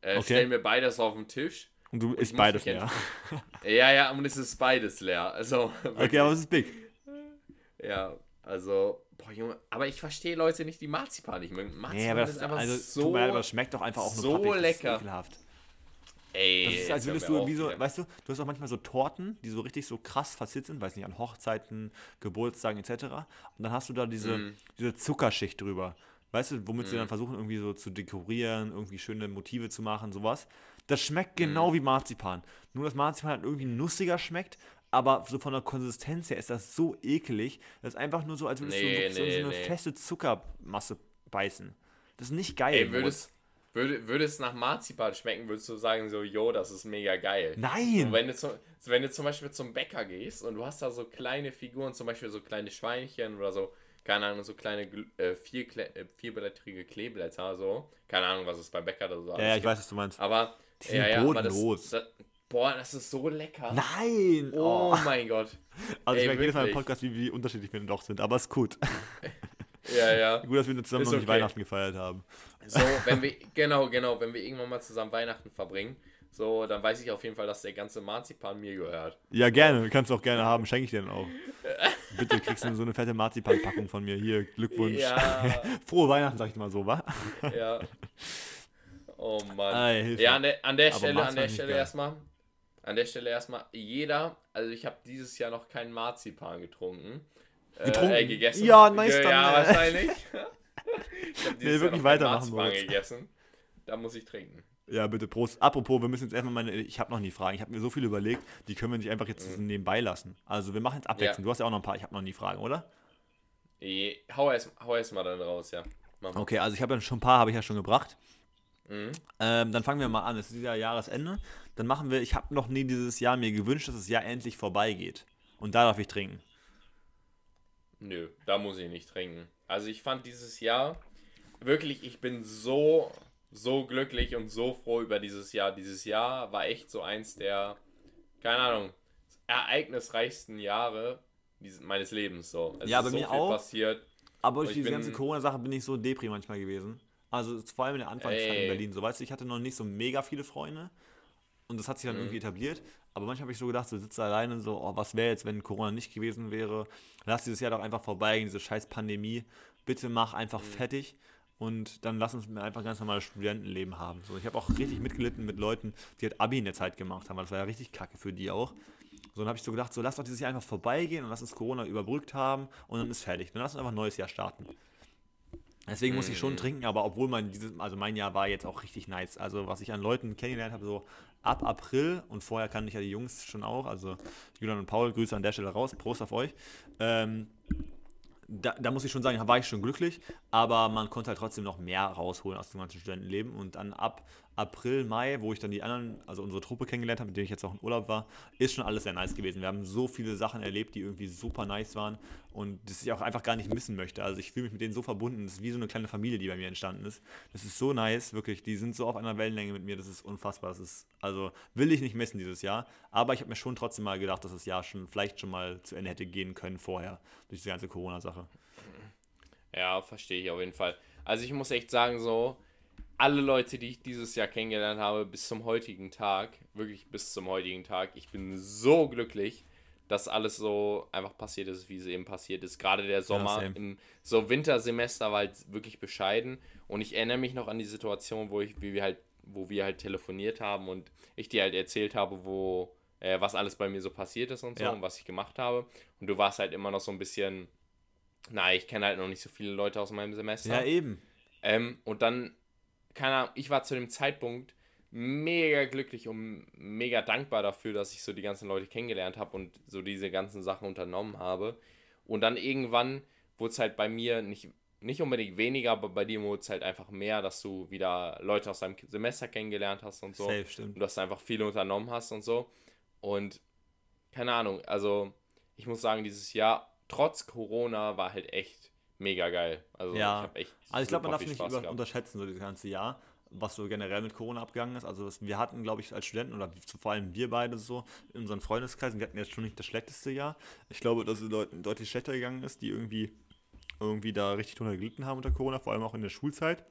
Äh, Okay. Stellen wir beides auf den Tisch. Und du isst muss beides leer. Ja, ja, und es ist beides leer. Also, Okay, aber es ist big. ja, also, boah, Junge, aber ich verstehe Leute nicht, die Marzipan nicht mögen. Marzipan Nee, aber das, ist einfach also, so. mir aber das schmeckt doch einfach auch nur so pappig. Das ist lecker. ekelhaft. ey, Das ist, als würdest du auf wie so, weißt du, du hast auch manchmal so Torten, die so richtig so krass verzierrt sind, weiß nicht, an Hochzeiten, Geburtstagen etc. Und dann hast du da diese, Mm. diese Zuckerschicht drüber. Weißt du, womit sie dann versuchen, irgendwie so zu dekorieren, irgendwie schöne Motive zu machen, sowas. Das schmeckt Mm. genau wie Marzipan. Nur, dass Marzipan halt irgendwie nussiger schmeckt, aber so von der Konsistenz her ist das so eklig. Das ist einfach nur so, als würdest Nee, du so, nee, so eine nee. feste Zuckermasse beißen. Das ist nicht geil. Ey, würdest, würde, würde es nach Marzipan schmecken, würdest du sagen, so, yo, das ist mega geil. Nein! Und wenn du, zum, wenn du zum Beispiel zum Bäcker gehst und du hast da so kleine Figuren, zum Beispiel so kleine Schweinchen oder so, keine Ahnung, so kleine äh, vier, äh, vierblättrige Kleeblätter, so. Keine Ahnung, was es beim Bäcker da so ja, ich gibt. weiß, was du meinst. Aber, Die sind ja, ja, bodenlos. das, boah, das ist so lecker. Nein! Oh mein Gott. Also Ey, ich merke jedes Mal im. Podcast, wie, wie unterschiedlich wir doch sind, aber ist gut. Ja, ja. gut, dass wir zusammen Ist noch nicht okay. Weihnachten gefeiert haben. So, wenn wir, genau, genau, wenn wir irgendwann mal zusammen Weihnachten verbringen, so, dann weiß ich auf jeden Fall, dass der ganze Marzipan mir gehört. Ja, gerne, kannst du auch gerne haben, schenke ich dir dann auch. Bitte kriegst du so eine fette Marzipan-Packung von mir. Hier, Glückwunsch. Ja, Frohe Weihnachten, sag ich mal so, wa? ja. Oh Mann. Hilfe. Ja, an der, an der Stelle, an der Stelle erstmal, an der Stelle erstmal, jeder, also ich habe dieses Jahr noch keinen Marzipan getrunken. Getrunken? Äh, gegessen. Ja, nice Ge- dann, Ja, äh. wahrscheinlich. ich habe Nee, Jahr wirklich noch weitermachen, Marzipan gegessen. Da muss ich trinken. Ja, bitte, Prost. Apropos, wir müssen jetzt erstmal meine, ich habe noch nie Fragen. Ich habe mir so viel überlegt, die können wir nicht einfach jetzt Mhm. nebenbei lassen. Also wir machen jetzt abwechselnd. Du hast ja auch noch ein paar, ich habe noch nie Fragen, oder? Hau erst, hau erst mal dann raus, ja. Okay, also ich habe ja schon ein paar, habe ich ja schon gebracht. Mhm. Ähm, dann fangen wir mal an. Es ist ja Jahresende. Dann machen wir, ich habe noch nie dieses Jahr mir gewünscht, dass das Jahr endlich vorbeigeht. Und da darf ich trinken. Nö, da muss ich nicht trinken. Also ich fand dieses Jahr wirklich, ich bin so, so glücklich und so froh über dieses Jahr. Dieses Jahr war echt so eins der, keine Ahnung, ereignisreichsten Jahre meines Lebens. So. Es Ja, ist bei so mir viel auch. passiert. Aber durch diese ganze Corona-Sache bin ich so depri manchmal gewesen. Also vor allem in der Anfangszeit in. Berlin. So weißt du, ich hatte noch nicht so mega viele Freunde. Und das hat sich dann Mhm. irgendwie etabliert. Aber manchmal habe ich so gedacht, so sitze alleine so, oh, was wäre jetzt, wenn Corona nicht gewesen wäre? Lass dieses Jahr doch einfach vorbeigehen, diese scheiß Pandemie. Bitte mach einfach mhm. fertig und dann lass uns einfach ganz normales Studentenleben haben. So, ich habe auch richtig mitgelitten mit Leuten, die halt Abi in der Zeit gemacht haben, weil das war ja richtig kacke für die auch. So, dann habe ich so gedacht, so lass doch dieses Jahr einfach vorbeigehen und lass uns Corona überbrückt haben und dann ist fertig. Dann lass uns einfach ein neues Jahr starten. Deswegen muss ich schon mhm. trinken, aber obwohl mein, dieses, also mein Jahr war jetzt auch richtig nice. Also was ich an Leuten kennengelernt habe, so ab April und vorher kannte ich ja die Jungs schon auch, also Julian und Paul, Grüße an der Stelle raus, Prost auf euch. Ähm, da, da, muss ich schon sagen, da war ich schon glücklich, aber man konnte halt trotzdem noch mehr rausholen aus dem ganzen Studentenleben. Und dann ab April, Mai, wo ich dann die anderen, also unsere Truppe kennengelernt habe, mit denen ich jetzt auch in Urlaub war, ist schon alles sehr nice gewesen. Wir haben so viele Sachen erlebt, die irgendwie super nice waren und das ich auch einfach gar nicht missen möchte. Also ich fühle mich mit denen so verbunden. Das ist wie so eine kleine Familie, die bei mir entstanden ist. Das ist so nice, wirklich. Die sind so auf einer Wellenlänge mit mir. Das ist unfassbar. Das ist, also will ich nicht missen dieses Jahr. Aber ich habe mir schon trotzdem mal gedacht, dass das Jahr schon vielleicht schon mal zu Ende hätte gehen können vorher durch diese ganze Corona-Sache. Ja, verstehe ich auf jeden Fall. Also ich muss echt sagen, so, alle Leute, die ich dieses Jahr kennengelernt habe, bis zum heutigen Tag, wirklich bis zum heutigen Tag, ich bin so glücklich, dass alles so einfach passiert ist, wie es eben passiert ist. Gerade der Sommer ja, im so Wintersemester war halt wirklich bescheiden. Und ich erinnere mich noch an die Situation, wo ich, wie wir halt, wo wir halt telefoniert haben und ich dir halt erzählt habe, wo, äh, was alles bei mir so passiert ist und so ja. und was ich gemacht habe. Und du warst halt immer noch so ein bisschen na, ich kenne halt noch nicht so viele Leute aus meinem Semester. Ja, eben. Ähm, und dann, keine Ahnung, ich war zu dem Zeitpunkt mega glücklich und mega dankbar dafür, dass ich so die ganzen Leute kennengelernt habe und so diese ganzen Sachen unternommen habe. Und dann irgendwann wurde es halt bei mir nicht, nicht unbedingt weniger, aber bei dir wurde es halt einfach mehr, dass du wieder Leute aus deinem Semester kennengelernt hast und so. Safe, stimmt. Und dass du einfach viel unternommen hast und so. Und keine Ahnung, also ich muss sagen, dieses Jahr trotz Corona war halt echt mega geil. Also ja. ich habe echt. Also ich glaube, man darf nicht über, unterschätzen, so das ganze Jahr, was so generell mit Corona abgegangen ist. Also wir hatten, glaube ich, als Studenten oder vor allem wir beide so in unseren Freundeskreisen, wir hatten jetzt schon nicht das schlechteste Jahr. Ich glaube, dass es Leuten deutlich schlechter gegangen ist, die irgendwie irgendwie da richtig drunter gelitten haben unter Corona, vor allem auch in der Schulzeit.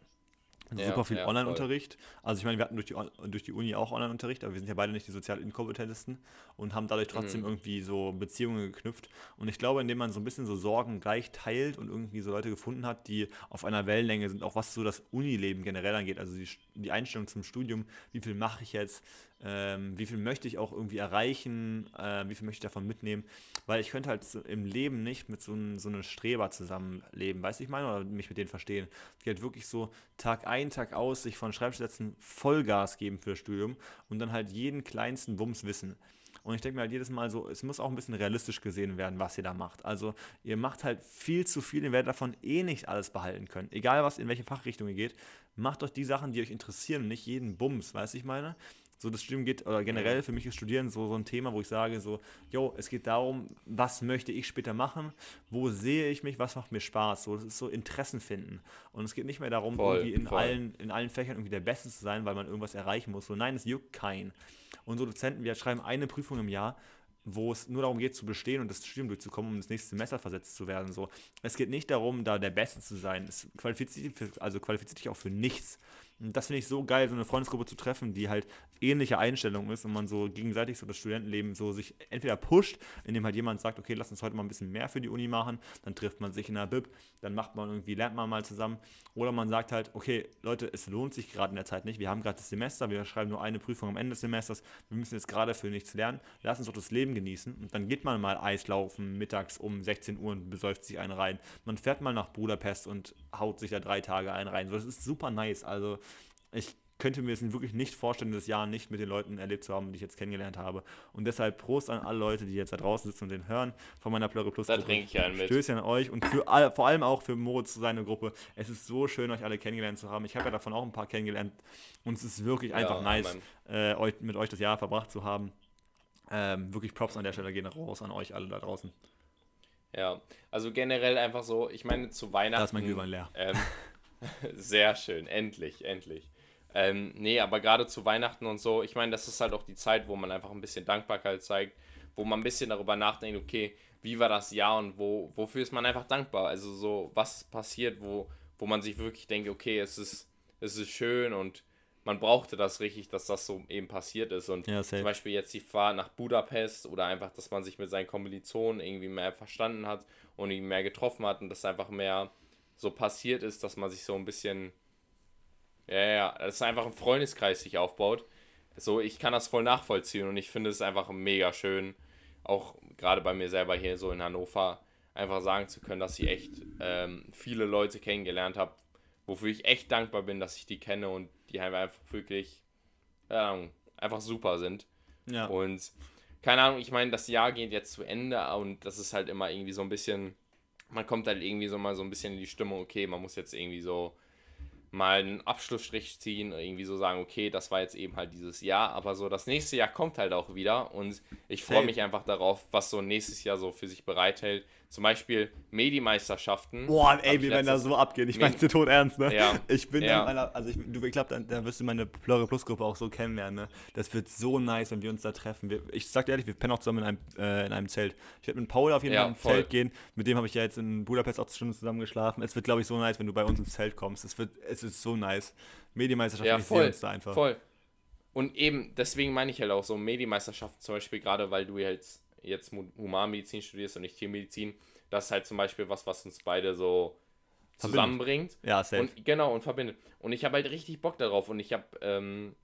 Ja, super viel ja, Online-Unterricht. Also ich meine, wir hatten durch die, durch die Uni auch Online-Unterricht, aber wir sind ja beide nicht die sozial inkompetentesten und haben dadurch trotzdem mhm. irgendwie so Beziehungen geknüpft. Und ich glaube, indem man so ein bisschen so Sorgen gleich teilt und irgendwie so Leute gefunden hat, die auf einer Wellenlänge sind, auch was so das Unileben generell angeht, also die, die Einstellung zum Studium, wie viel mache ich jetzt, ähm, wie viel möchte ich auch irgendwie erreichen, äh, wie viel möchte ich davon mitnehmen, weil ich könnte halt so im Leben nicht mit so, ein, so einem Streber zusammenleben, weißt du, ich meine, oder mich mit denen verstehen. Die halt wirklich so Tag ein, Tag aus sich von Schreibtisch setzen, Vollgas geben für das Studium und dann halt jeden kleinsten Wumms wissen. Und ich denke mir halt jedes Mal so, es muss auch ein bisschen realistisch gesehen werden, was ihr da macht. Also ihr macht halt viel zu viel, ihr werdet davon eh nicht alles behalten können. Egal was, in welche Fachrichtung ihr geht, macht euch die Sachen, die euch interessieren nicht jeden Bums, weißt du, ich meine? So, das Studium geht, oder generell für mich ist Studieren so, so ein Thema, wo ich sage, so, yo, es geht darum, was möchte ich später machen, wo sehe ich mich, was macht mir Spaß. So, das ist so Interessen finden. Und es geht nicht mehr darum, voll, irgendwie in allen, in allen Fächern irgendwie der Beste zu sein, weil man irgendwas erreichen muss. So, nein, es juckt keinen. Und so Dozenten, wir schreiben eine Prüfung im Jahr wo es nur darum geht zu bestehen und das Studium durchzukommen, um ins nächste Semester versetzt zu werden. So. Es geht nicht darum, da der Beste zu sein. Es qualifiziert, also qualifiziert dich auch für nichts. Das finde ich so geil, so eine Freundesgruppe zu treffen, die halt ähnliche Einstellung ist und man so gegenseitig so das Studentenleben so sich entweder pusht, indem halt jemand sagt, okay, lass uns heute mal ein bisschen mehr für die Uni machen, dann trifft man sich in der Bib, dann macht man irgendwie, lernt man mal zusammen. Oder man sagt halt, okay, Leute, es lohnt sich gerade in der Zeit nicht. Wir haben gerade das Semester, wir schreiben nur eine Prüfung am Ende des Semesters, wir müssen jetzt gerade für nichts lernen, lass uns doch das Leben genießen. Und dann geht man mal Eislaufen mittags um 16 Uhr und besäuft sich einen rein. Man fährt mal nach Budapest und haut sich da drei Tage einen rein. So, das ist super nice. Also ich könnte mir es wirklich nicht vorstellen, das Jahr nicht mit den Leuten erlebt zu haben, die ich jetzt kennengelernt habe. Und deshalb Prost an alle Leute, die jetzt da draußen sitzen und den hören von meiner Plöre Plus. Da trinke ich einen mit. Stößchen an euch und für all, vor allem auch für Moritz, seine Gruppe. Es ist so schön, euch alle kennengelernt zu haben. Ich habe ja davon auch ein paar kennengelernt und es ist wirklich einfach ja, nice, äh, euch, mit euch das Jahr verbracht zu haben. Ähm, wirklich Props an der Stelle gehen raus an euch alle da draußen. Ja, also generell einfach so, ich meine zu Weihnachten. Da ist mein Glühwein leer. Ähm, sehr schön, endlich, endlich. Ähm, nee, aber gerade zu Weihnachten und so, ich meine, das ist halt auch die Zeit, wo man einfach ein bisschen Dankbarkeit zeigt, wo man ein bisschen darüber nachdenkt, okay, wie war das Jahr und wo, wofür ist man einfach dankbar? Also so, was ist passiert, wo, wo man sich wirklich denkt, okay, es ist, es ist schön und man brauchte das richtig, dass das so eben passiert ist. Und Ja, zum. Beispiel jetzt die Fahrt nach Budapest oder einfach, dass man sich mit seinen Kommilitonen irgendwie mehr verstanden hat und ihn mehr getroffen hat und das einfach mehr so passiert ist, dass man sich so ein bisschen, ja, ja, dass einfach ein Freundeskreis sich aufbaut. So, ich kann das voll nachvollziehen und ich finde es einfach mega schön, auch gerade bei mir selber hier so in Hannover, einfach sagen zu können, dass ich echt ähm, viele Leute kennengelernt habe, wofür ich echt dankbar bin, dass ich die kenne und die halt einfach wirklich, Ahnung, einfach super sind. Ja. Und keine Ahnung, ich meine, das Jahr geht jetzt zu Ende und das ist halt immer irgendwie so ein bisschen, man kommt halt irgendwie so mal so ein bisschen in die Stimmung, okay, man muss jetzt irgendwie so mal einen Abschlussstrich ziehen, irgendwie so sagen, okay, das war jetzt eben halt dieses Jahr, aber so das nächste Jahr kommt halt auch wieder und ich freue mich einfach darauf, was so nächstes Jahr so für sich bereithält. Zum Beispiel Medi-Meisterschaften. Boah, ey, wir werden da so abgehen. Ich dir tot ernst, ne? Ja. Ich bin Ja. in meiner, also ich, du, ich glaube, da, da wirst du meine Plöre Plus Gruppe auch so kennenlernen, ne? Das wird so nice, wenn wir uns da treffen. Wir, ich sag dir ehrlich, wir pennen auch zusammen in einem, äh, in einem Zelt. Ich werde mit Paul auf jeden Ja, Fall ins voll. Zelt gehen. Mit dem habe ich ja jetzt in Budapest auch Stunden zusammen geschlafen. Es wird, glaube ich, so nice, wenn du bei uns ins Zelt kommst. Es wird, es ist so nice. Medienmeisterschaft, Ja, voll, uns da einfach. voll. Und eben, deswegen meine ich halt auch so Medi-Meisterschaften zum Beispiel, gerade weil du jetzt, jetzt Humanmedizin studierst und nicht Tiermedizin, das ist halt zum Beispiel was, was uns beide so Verbindet. zusammenbringt. Ja, safe. Und genau, und verbindet. Und ich habe halt richtig Bock darauf. Und ich habe ähm,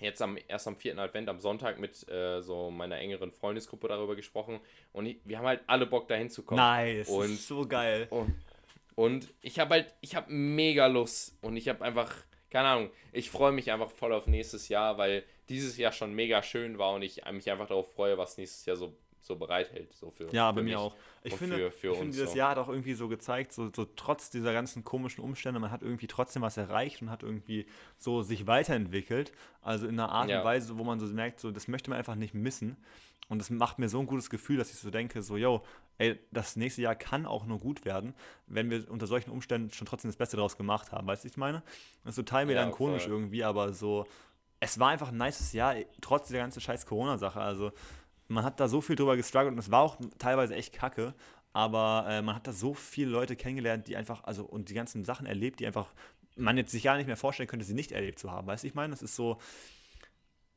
jetzt am, erst am vierten Advent, am Sonntag, mit äh, so meiner engeren Freundesgruppe darüber gesprochen. Und ich, wir haben halt alle Bock, dahin zu kommen. nice. Und- so geil. Und, und ich habe halt, ich habe mega Lust. Und ich habe einfach, keine Ahnung, ich freue mich einfach voll auf nächstes Jahr, weil dieses Jahr schon mega schön war und ich mich einfach darauf freue, was nächstes Jahr so, so bereithält. So für, Ja, für bei mich. mir auch. Ich und finde, für- für ich finde dieses so. Jahr hat auch irgendwie so gezeigt, so, so trotz dieser ganzen komischen Umstände, man hat irgendwie trotzdem was erreicht und hat irgendwie so sich weiterentwickelt. Also in einer Art Ja. und Weise, wo man so merkt, so das möchte man einfach nicht missen. Und das macht mir so ein gutes Gefühl, dass ich so denke, so, yo, ey, das nächste Jahr kann auch nur gut werden, wenn wir unter solchen Umständen schon trotzdem das Beste draus gemacht haben. Weißt du, was ich meine? Das ist total melancholisch voll. irgendwie, aber so, es war einfach ein nices Jahr, trotz der ganzen scheiß Corona-Sache. Also, man hat da so viel drüber gestruggelt und es war auch teilweise echt kacke, aber äh, man hat da so viele Leute kennengelernt, die einfach, also und die ganzen Sachen erlebt, die einfach man jetzt sich gar nicht mehr vorstellen könnte, sie nicht erlebt zu haben. Weißt du, ich meine, es ist so,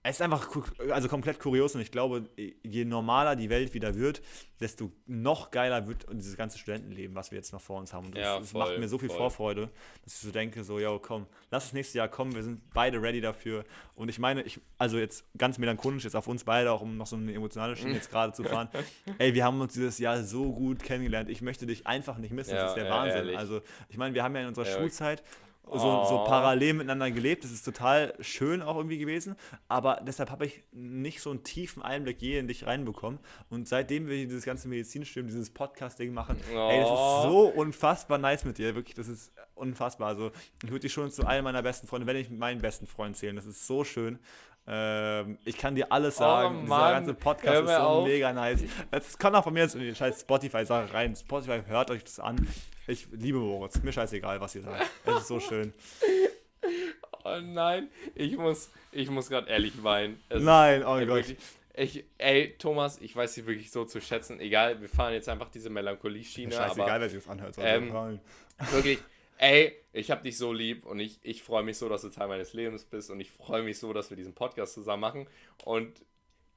es ist einfach also komplett kurios und ich glaube, je normaler die Welt wieder wird, desto noch geiler wird dieses ganze Studentenleben, was wir jetzt noch vor uns haben. Und das, Ja, das voll, macht mir so viel voll. Vorfreude, dass ich so denke, so, yo, komm, lass das nächste Jahr kommen, wir sind beide ready dafür. Und ich meine, ich, also jetzt ganz melancholisch jetzt auf uns beide, auch um noch so eine emotionale Schiene jetzt gerade zu fahren. Ey, wir haben uns dieses Jahr so gut kennengelernt. Ich möchte dich einfach nicht missen. das Ja, ist der ja, Wahnsinn. ehrlich. Also, ich meine, wir haben ja in unserer Ja. Schulzeit so, so Oh. parallel miteinander gelebt. Das ist total schön auch irgendwie gewesen. Aber deshalb habe ich nicht so einen tiefen Einblick je in dich reinbekommen. Und seitdem wir dieses ganze Medizinstudium, dieses Podcast-Ding machen, ey, das ist Oh. so unfassbar nice mit dir. Wirklich, das ist unfassbar. Also, ich würde dich schon zu einem meiner besten Freunde, wenn nicht meinen besten Freund zählen. Das ist so schön. Ähm, ich kann dir alles sagen. Dieser Oh Mann, ganze Podcast ist so auf. mega nice. Das kann auch von mir jetzt in die scheiß Spotify-Sache rein. Spotify, hört euch das an. Ich liebe Moritz. Mir scheißegal, was ihr sagt. Es ist so schön. Oh nein, ich muss, ich muss gerade ehrlich weinen. Es Nein, oh Gott. wirklich, ich, ey, Thomas, ich weiß dich wirklich so zu schätzen. Egal, wir fahren jetzt einfach diese Melancholie-Schiene, scheißegal, aber wer sich das anhört. ähm, wirklich, ey, ich hab dich so lieb und ich, ich freue mich so, dass du Teil meines Lebens bist und ich freue mich so, dass wir diesen Podcast zusammen machen und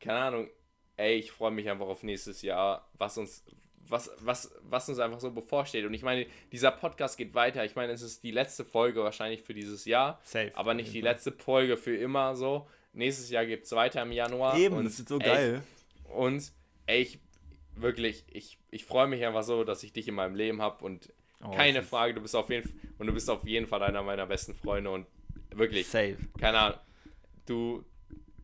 keine Ahnung, ey, ich freue mich einfach auf nächstes Jahr, was uns, was, was, was uns einfach so bevorsteht. Und ich meine, dieser Podcast geht weiter. Ich meine, es ist die letzte Folge wahrscheinlich für dieses Jahr, Safe. aber nicht die letzte Folge für immer so. Nächstes Jahr gibt es weiter im Januar. Eben, und, das ist so ey, geil. Und ey, ich wirklich, ich, ich freue mich einfach so, dass ich dich in meinem Leben habe und Oh, keine Frage, du bist auf jeden und du bist auf jeden Fall einer meiner besten Freunde und wirklich, Safe. keine Ahnung, du,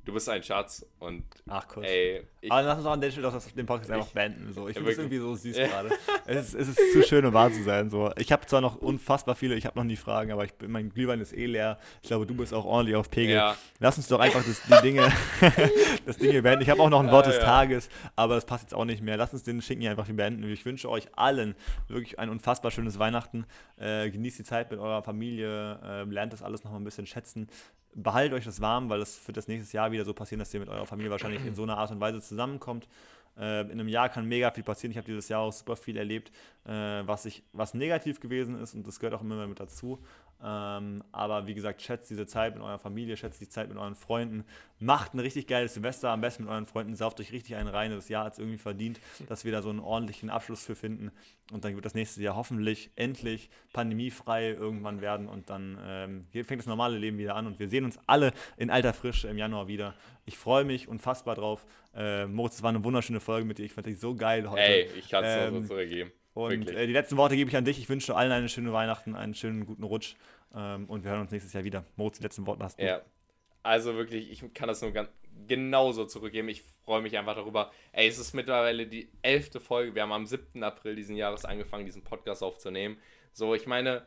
du bist ein Schatz und Ach, kurz. ey, ich, Aber lass uns auch an der Stelle das- den Podcast einfach Ich- beenden. So. Ich finde es irgendwie so süß Ja. gerade. Es, ist- es ist zu schön, um wahr zu sein. So. Ich habe zwar noch unfassbar viele, ich habe noch nie Fragen, aber ich bin, mein Glühwein ist eh leer. Ich glaube, du bist auch ordentlich auf Pegel. ja, Lass uns doch einfach das, die Dinge, das Ding hier beenden. Ich habe auch noch ein Wort Ah, des ja. Tages, aber das passt jetzt auch nicht mehr. Lass uns den Schinken hier einfach beenden. Ich wünsche euch allen wirklich ein unfassbar schönes Weihnachten. Äh, genießt die Zeit mit eurer Familie, äh, lernt das alles noch mal ein bisschen schätzen. Behaltet euch das warm, weil das wird das nächste Jahr wieder so passieren, dass ihr mit eurer Familie wahrscheinlich in so einer Art und Weise zusammenkommt. Äh, in einem Jahr kann mega viel passieren. Ich habe dieses Jahr auch super viel erlebt, äh, was, ich, was negativ gewesen ist und das gehört auch immer mit dazu. Ähm, aber wie gesagt, schätzt diese Zeit mit eurer Familie, schätzt die Zeit mit euren Freunden. Macht ein richtig geiles Silvester, am besten mit euren Freunden. Sauft euch richtig einen rein. Das Jahr hat es irgendwie verdient, dass wir da so einen ordentlichen Abschluss für finden. Und dann wird das nächste Jahr hoffentlich endlich pandemiefrei irgendwann werden. Und dann ähm, fängt das normale Leben wieder an. Und wir sehen uns alle in alter Frische im Januar wieder. Ich freue mich unfassbar drauf. Äh, Moritz, es war eine wunderschöne Folge mit dir. Ich fand dich so geil heute. Ey, ich kann es ähm, nur so zurückgeben. Und äh, die letzten Worte gebe ich an dich. Ich wünsche allen eine schöne Weihnachten, einen schönen guten Rutsch. Ähm, und wir hören uns nächstes Jahr wieder. Moritz, die letzten Worte hast du. Ja. Also wirklich, ich kann das nur ganz genauso zurückgeben. Ich freue mich einfach darüber. Ey, es ist mittlerweile die elfte Folge. Wir haben am 7. April diesen Jahres angefangen, diesen Podcast aufzunehmen. So, ich meine,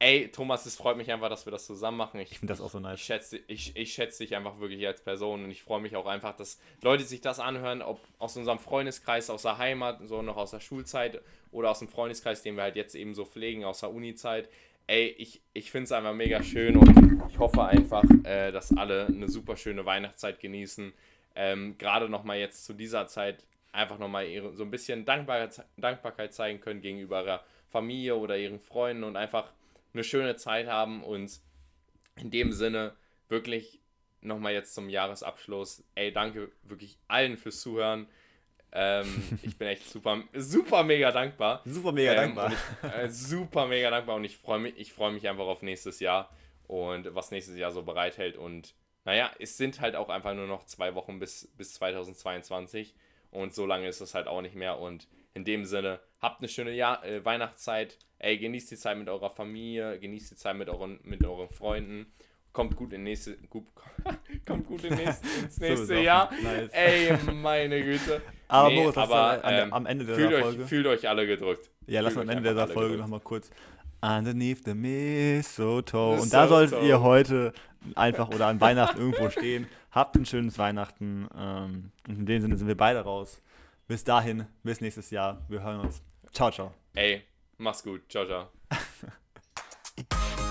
ey, Thomas, es freut mich einfach, dass wir das zusammen machen. Ich, ich finde das auch so nice. Ich schätze, ich, ich schätze dich einfach wirklich als Person und ich freue mich auch einfach, dass Leute sich das anhören, ob aus unserem Freundeskreis, aus der Heimat, so noch aus der Schulzeit oder aus dem Freundeskreis, den wir halt jetzt eben so pflegen, aus der Uni-Zeit. Ey, ich, ich finde es einfach mega schön und ich hoffe einfach, äh, dass alle eine super schöne Weihnachtszeit genießen. Ähm, Gerade nochmal jetzt zu dieser Zeit einfach nochmal so ein bisschen Dankbarkeit, Dankbarkeit zeigen können gegenüber ihrer Familie oder ihren Freunden und einfach eine schöne Zeit haben und in dem Sinne wirklich nochmal jetzt zum Jahresabschluss, ey, danke wirklich allen fürs Zuhören. Ähm, ich bin echt super, super mega dankbar. Super mega ähm, dankbar. Ich, äh, super mega dankbar und ich freue mich, ich freue mich einfach auf nächstes Jahr und was nächstes Jahr so bereithält. Und naja, es sind halt auch einfach nur noch zwei Wochen bis, bis 2022 und so lange ist es halt auch nicht mehr. Und in dem Sinne, habt eine schöne Jahr, äh, Weihnachtszeit. Ey, genießt die Zeit mit eurer Familie, genießt die Zeit mit euren, mit euren Freunden. Kommt gut, in nächste, gut, kommt gut in nächste, ins nächste so, Jahr. Nice. Ey, meine Güte. Aber, nee, Boris, aber ähm, am Ende der fühlt Folge. Euch, fühlt euch alle gedrückt. Ja, lass uns am Ende der Folge nochmal kurz. Underneath the mistletoe. Und da solltet ihr heute einfach oder an Weihnachten irgendwo stehen. Habt ein schönes Weihnachten. Ähm, und in dem Sinne sind wir beide raus. Bis dahin, bis nächstes Jahr. Wir hören uns. Ciao, ciao. Ey, mach's gut. Ciao, ciao.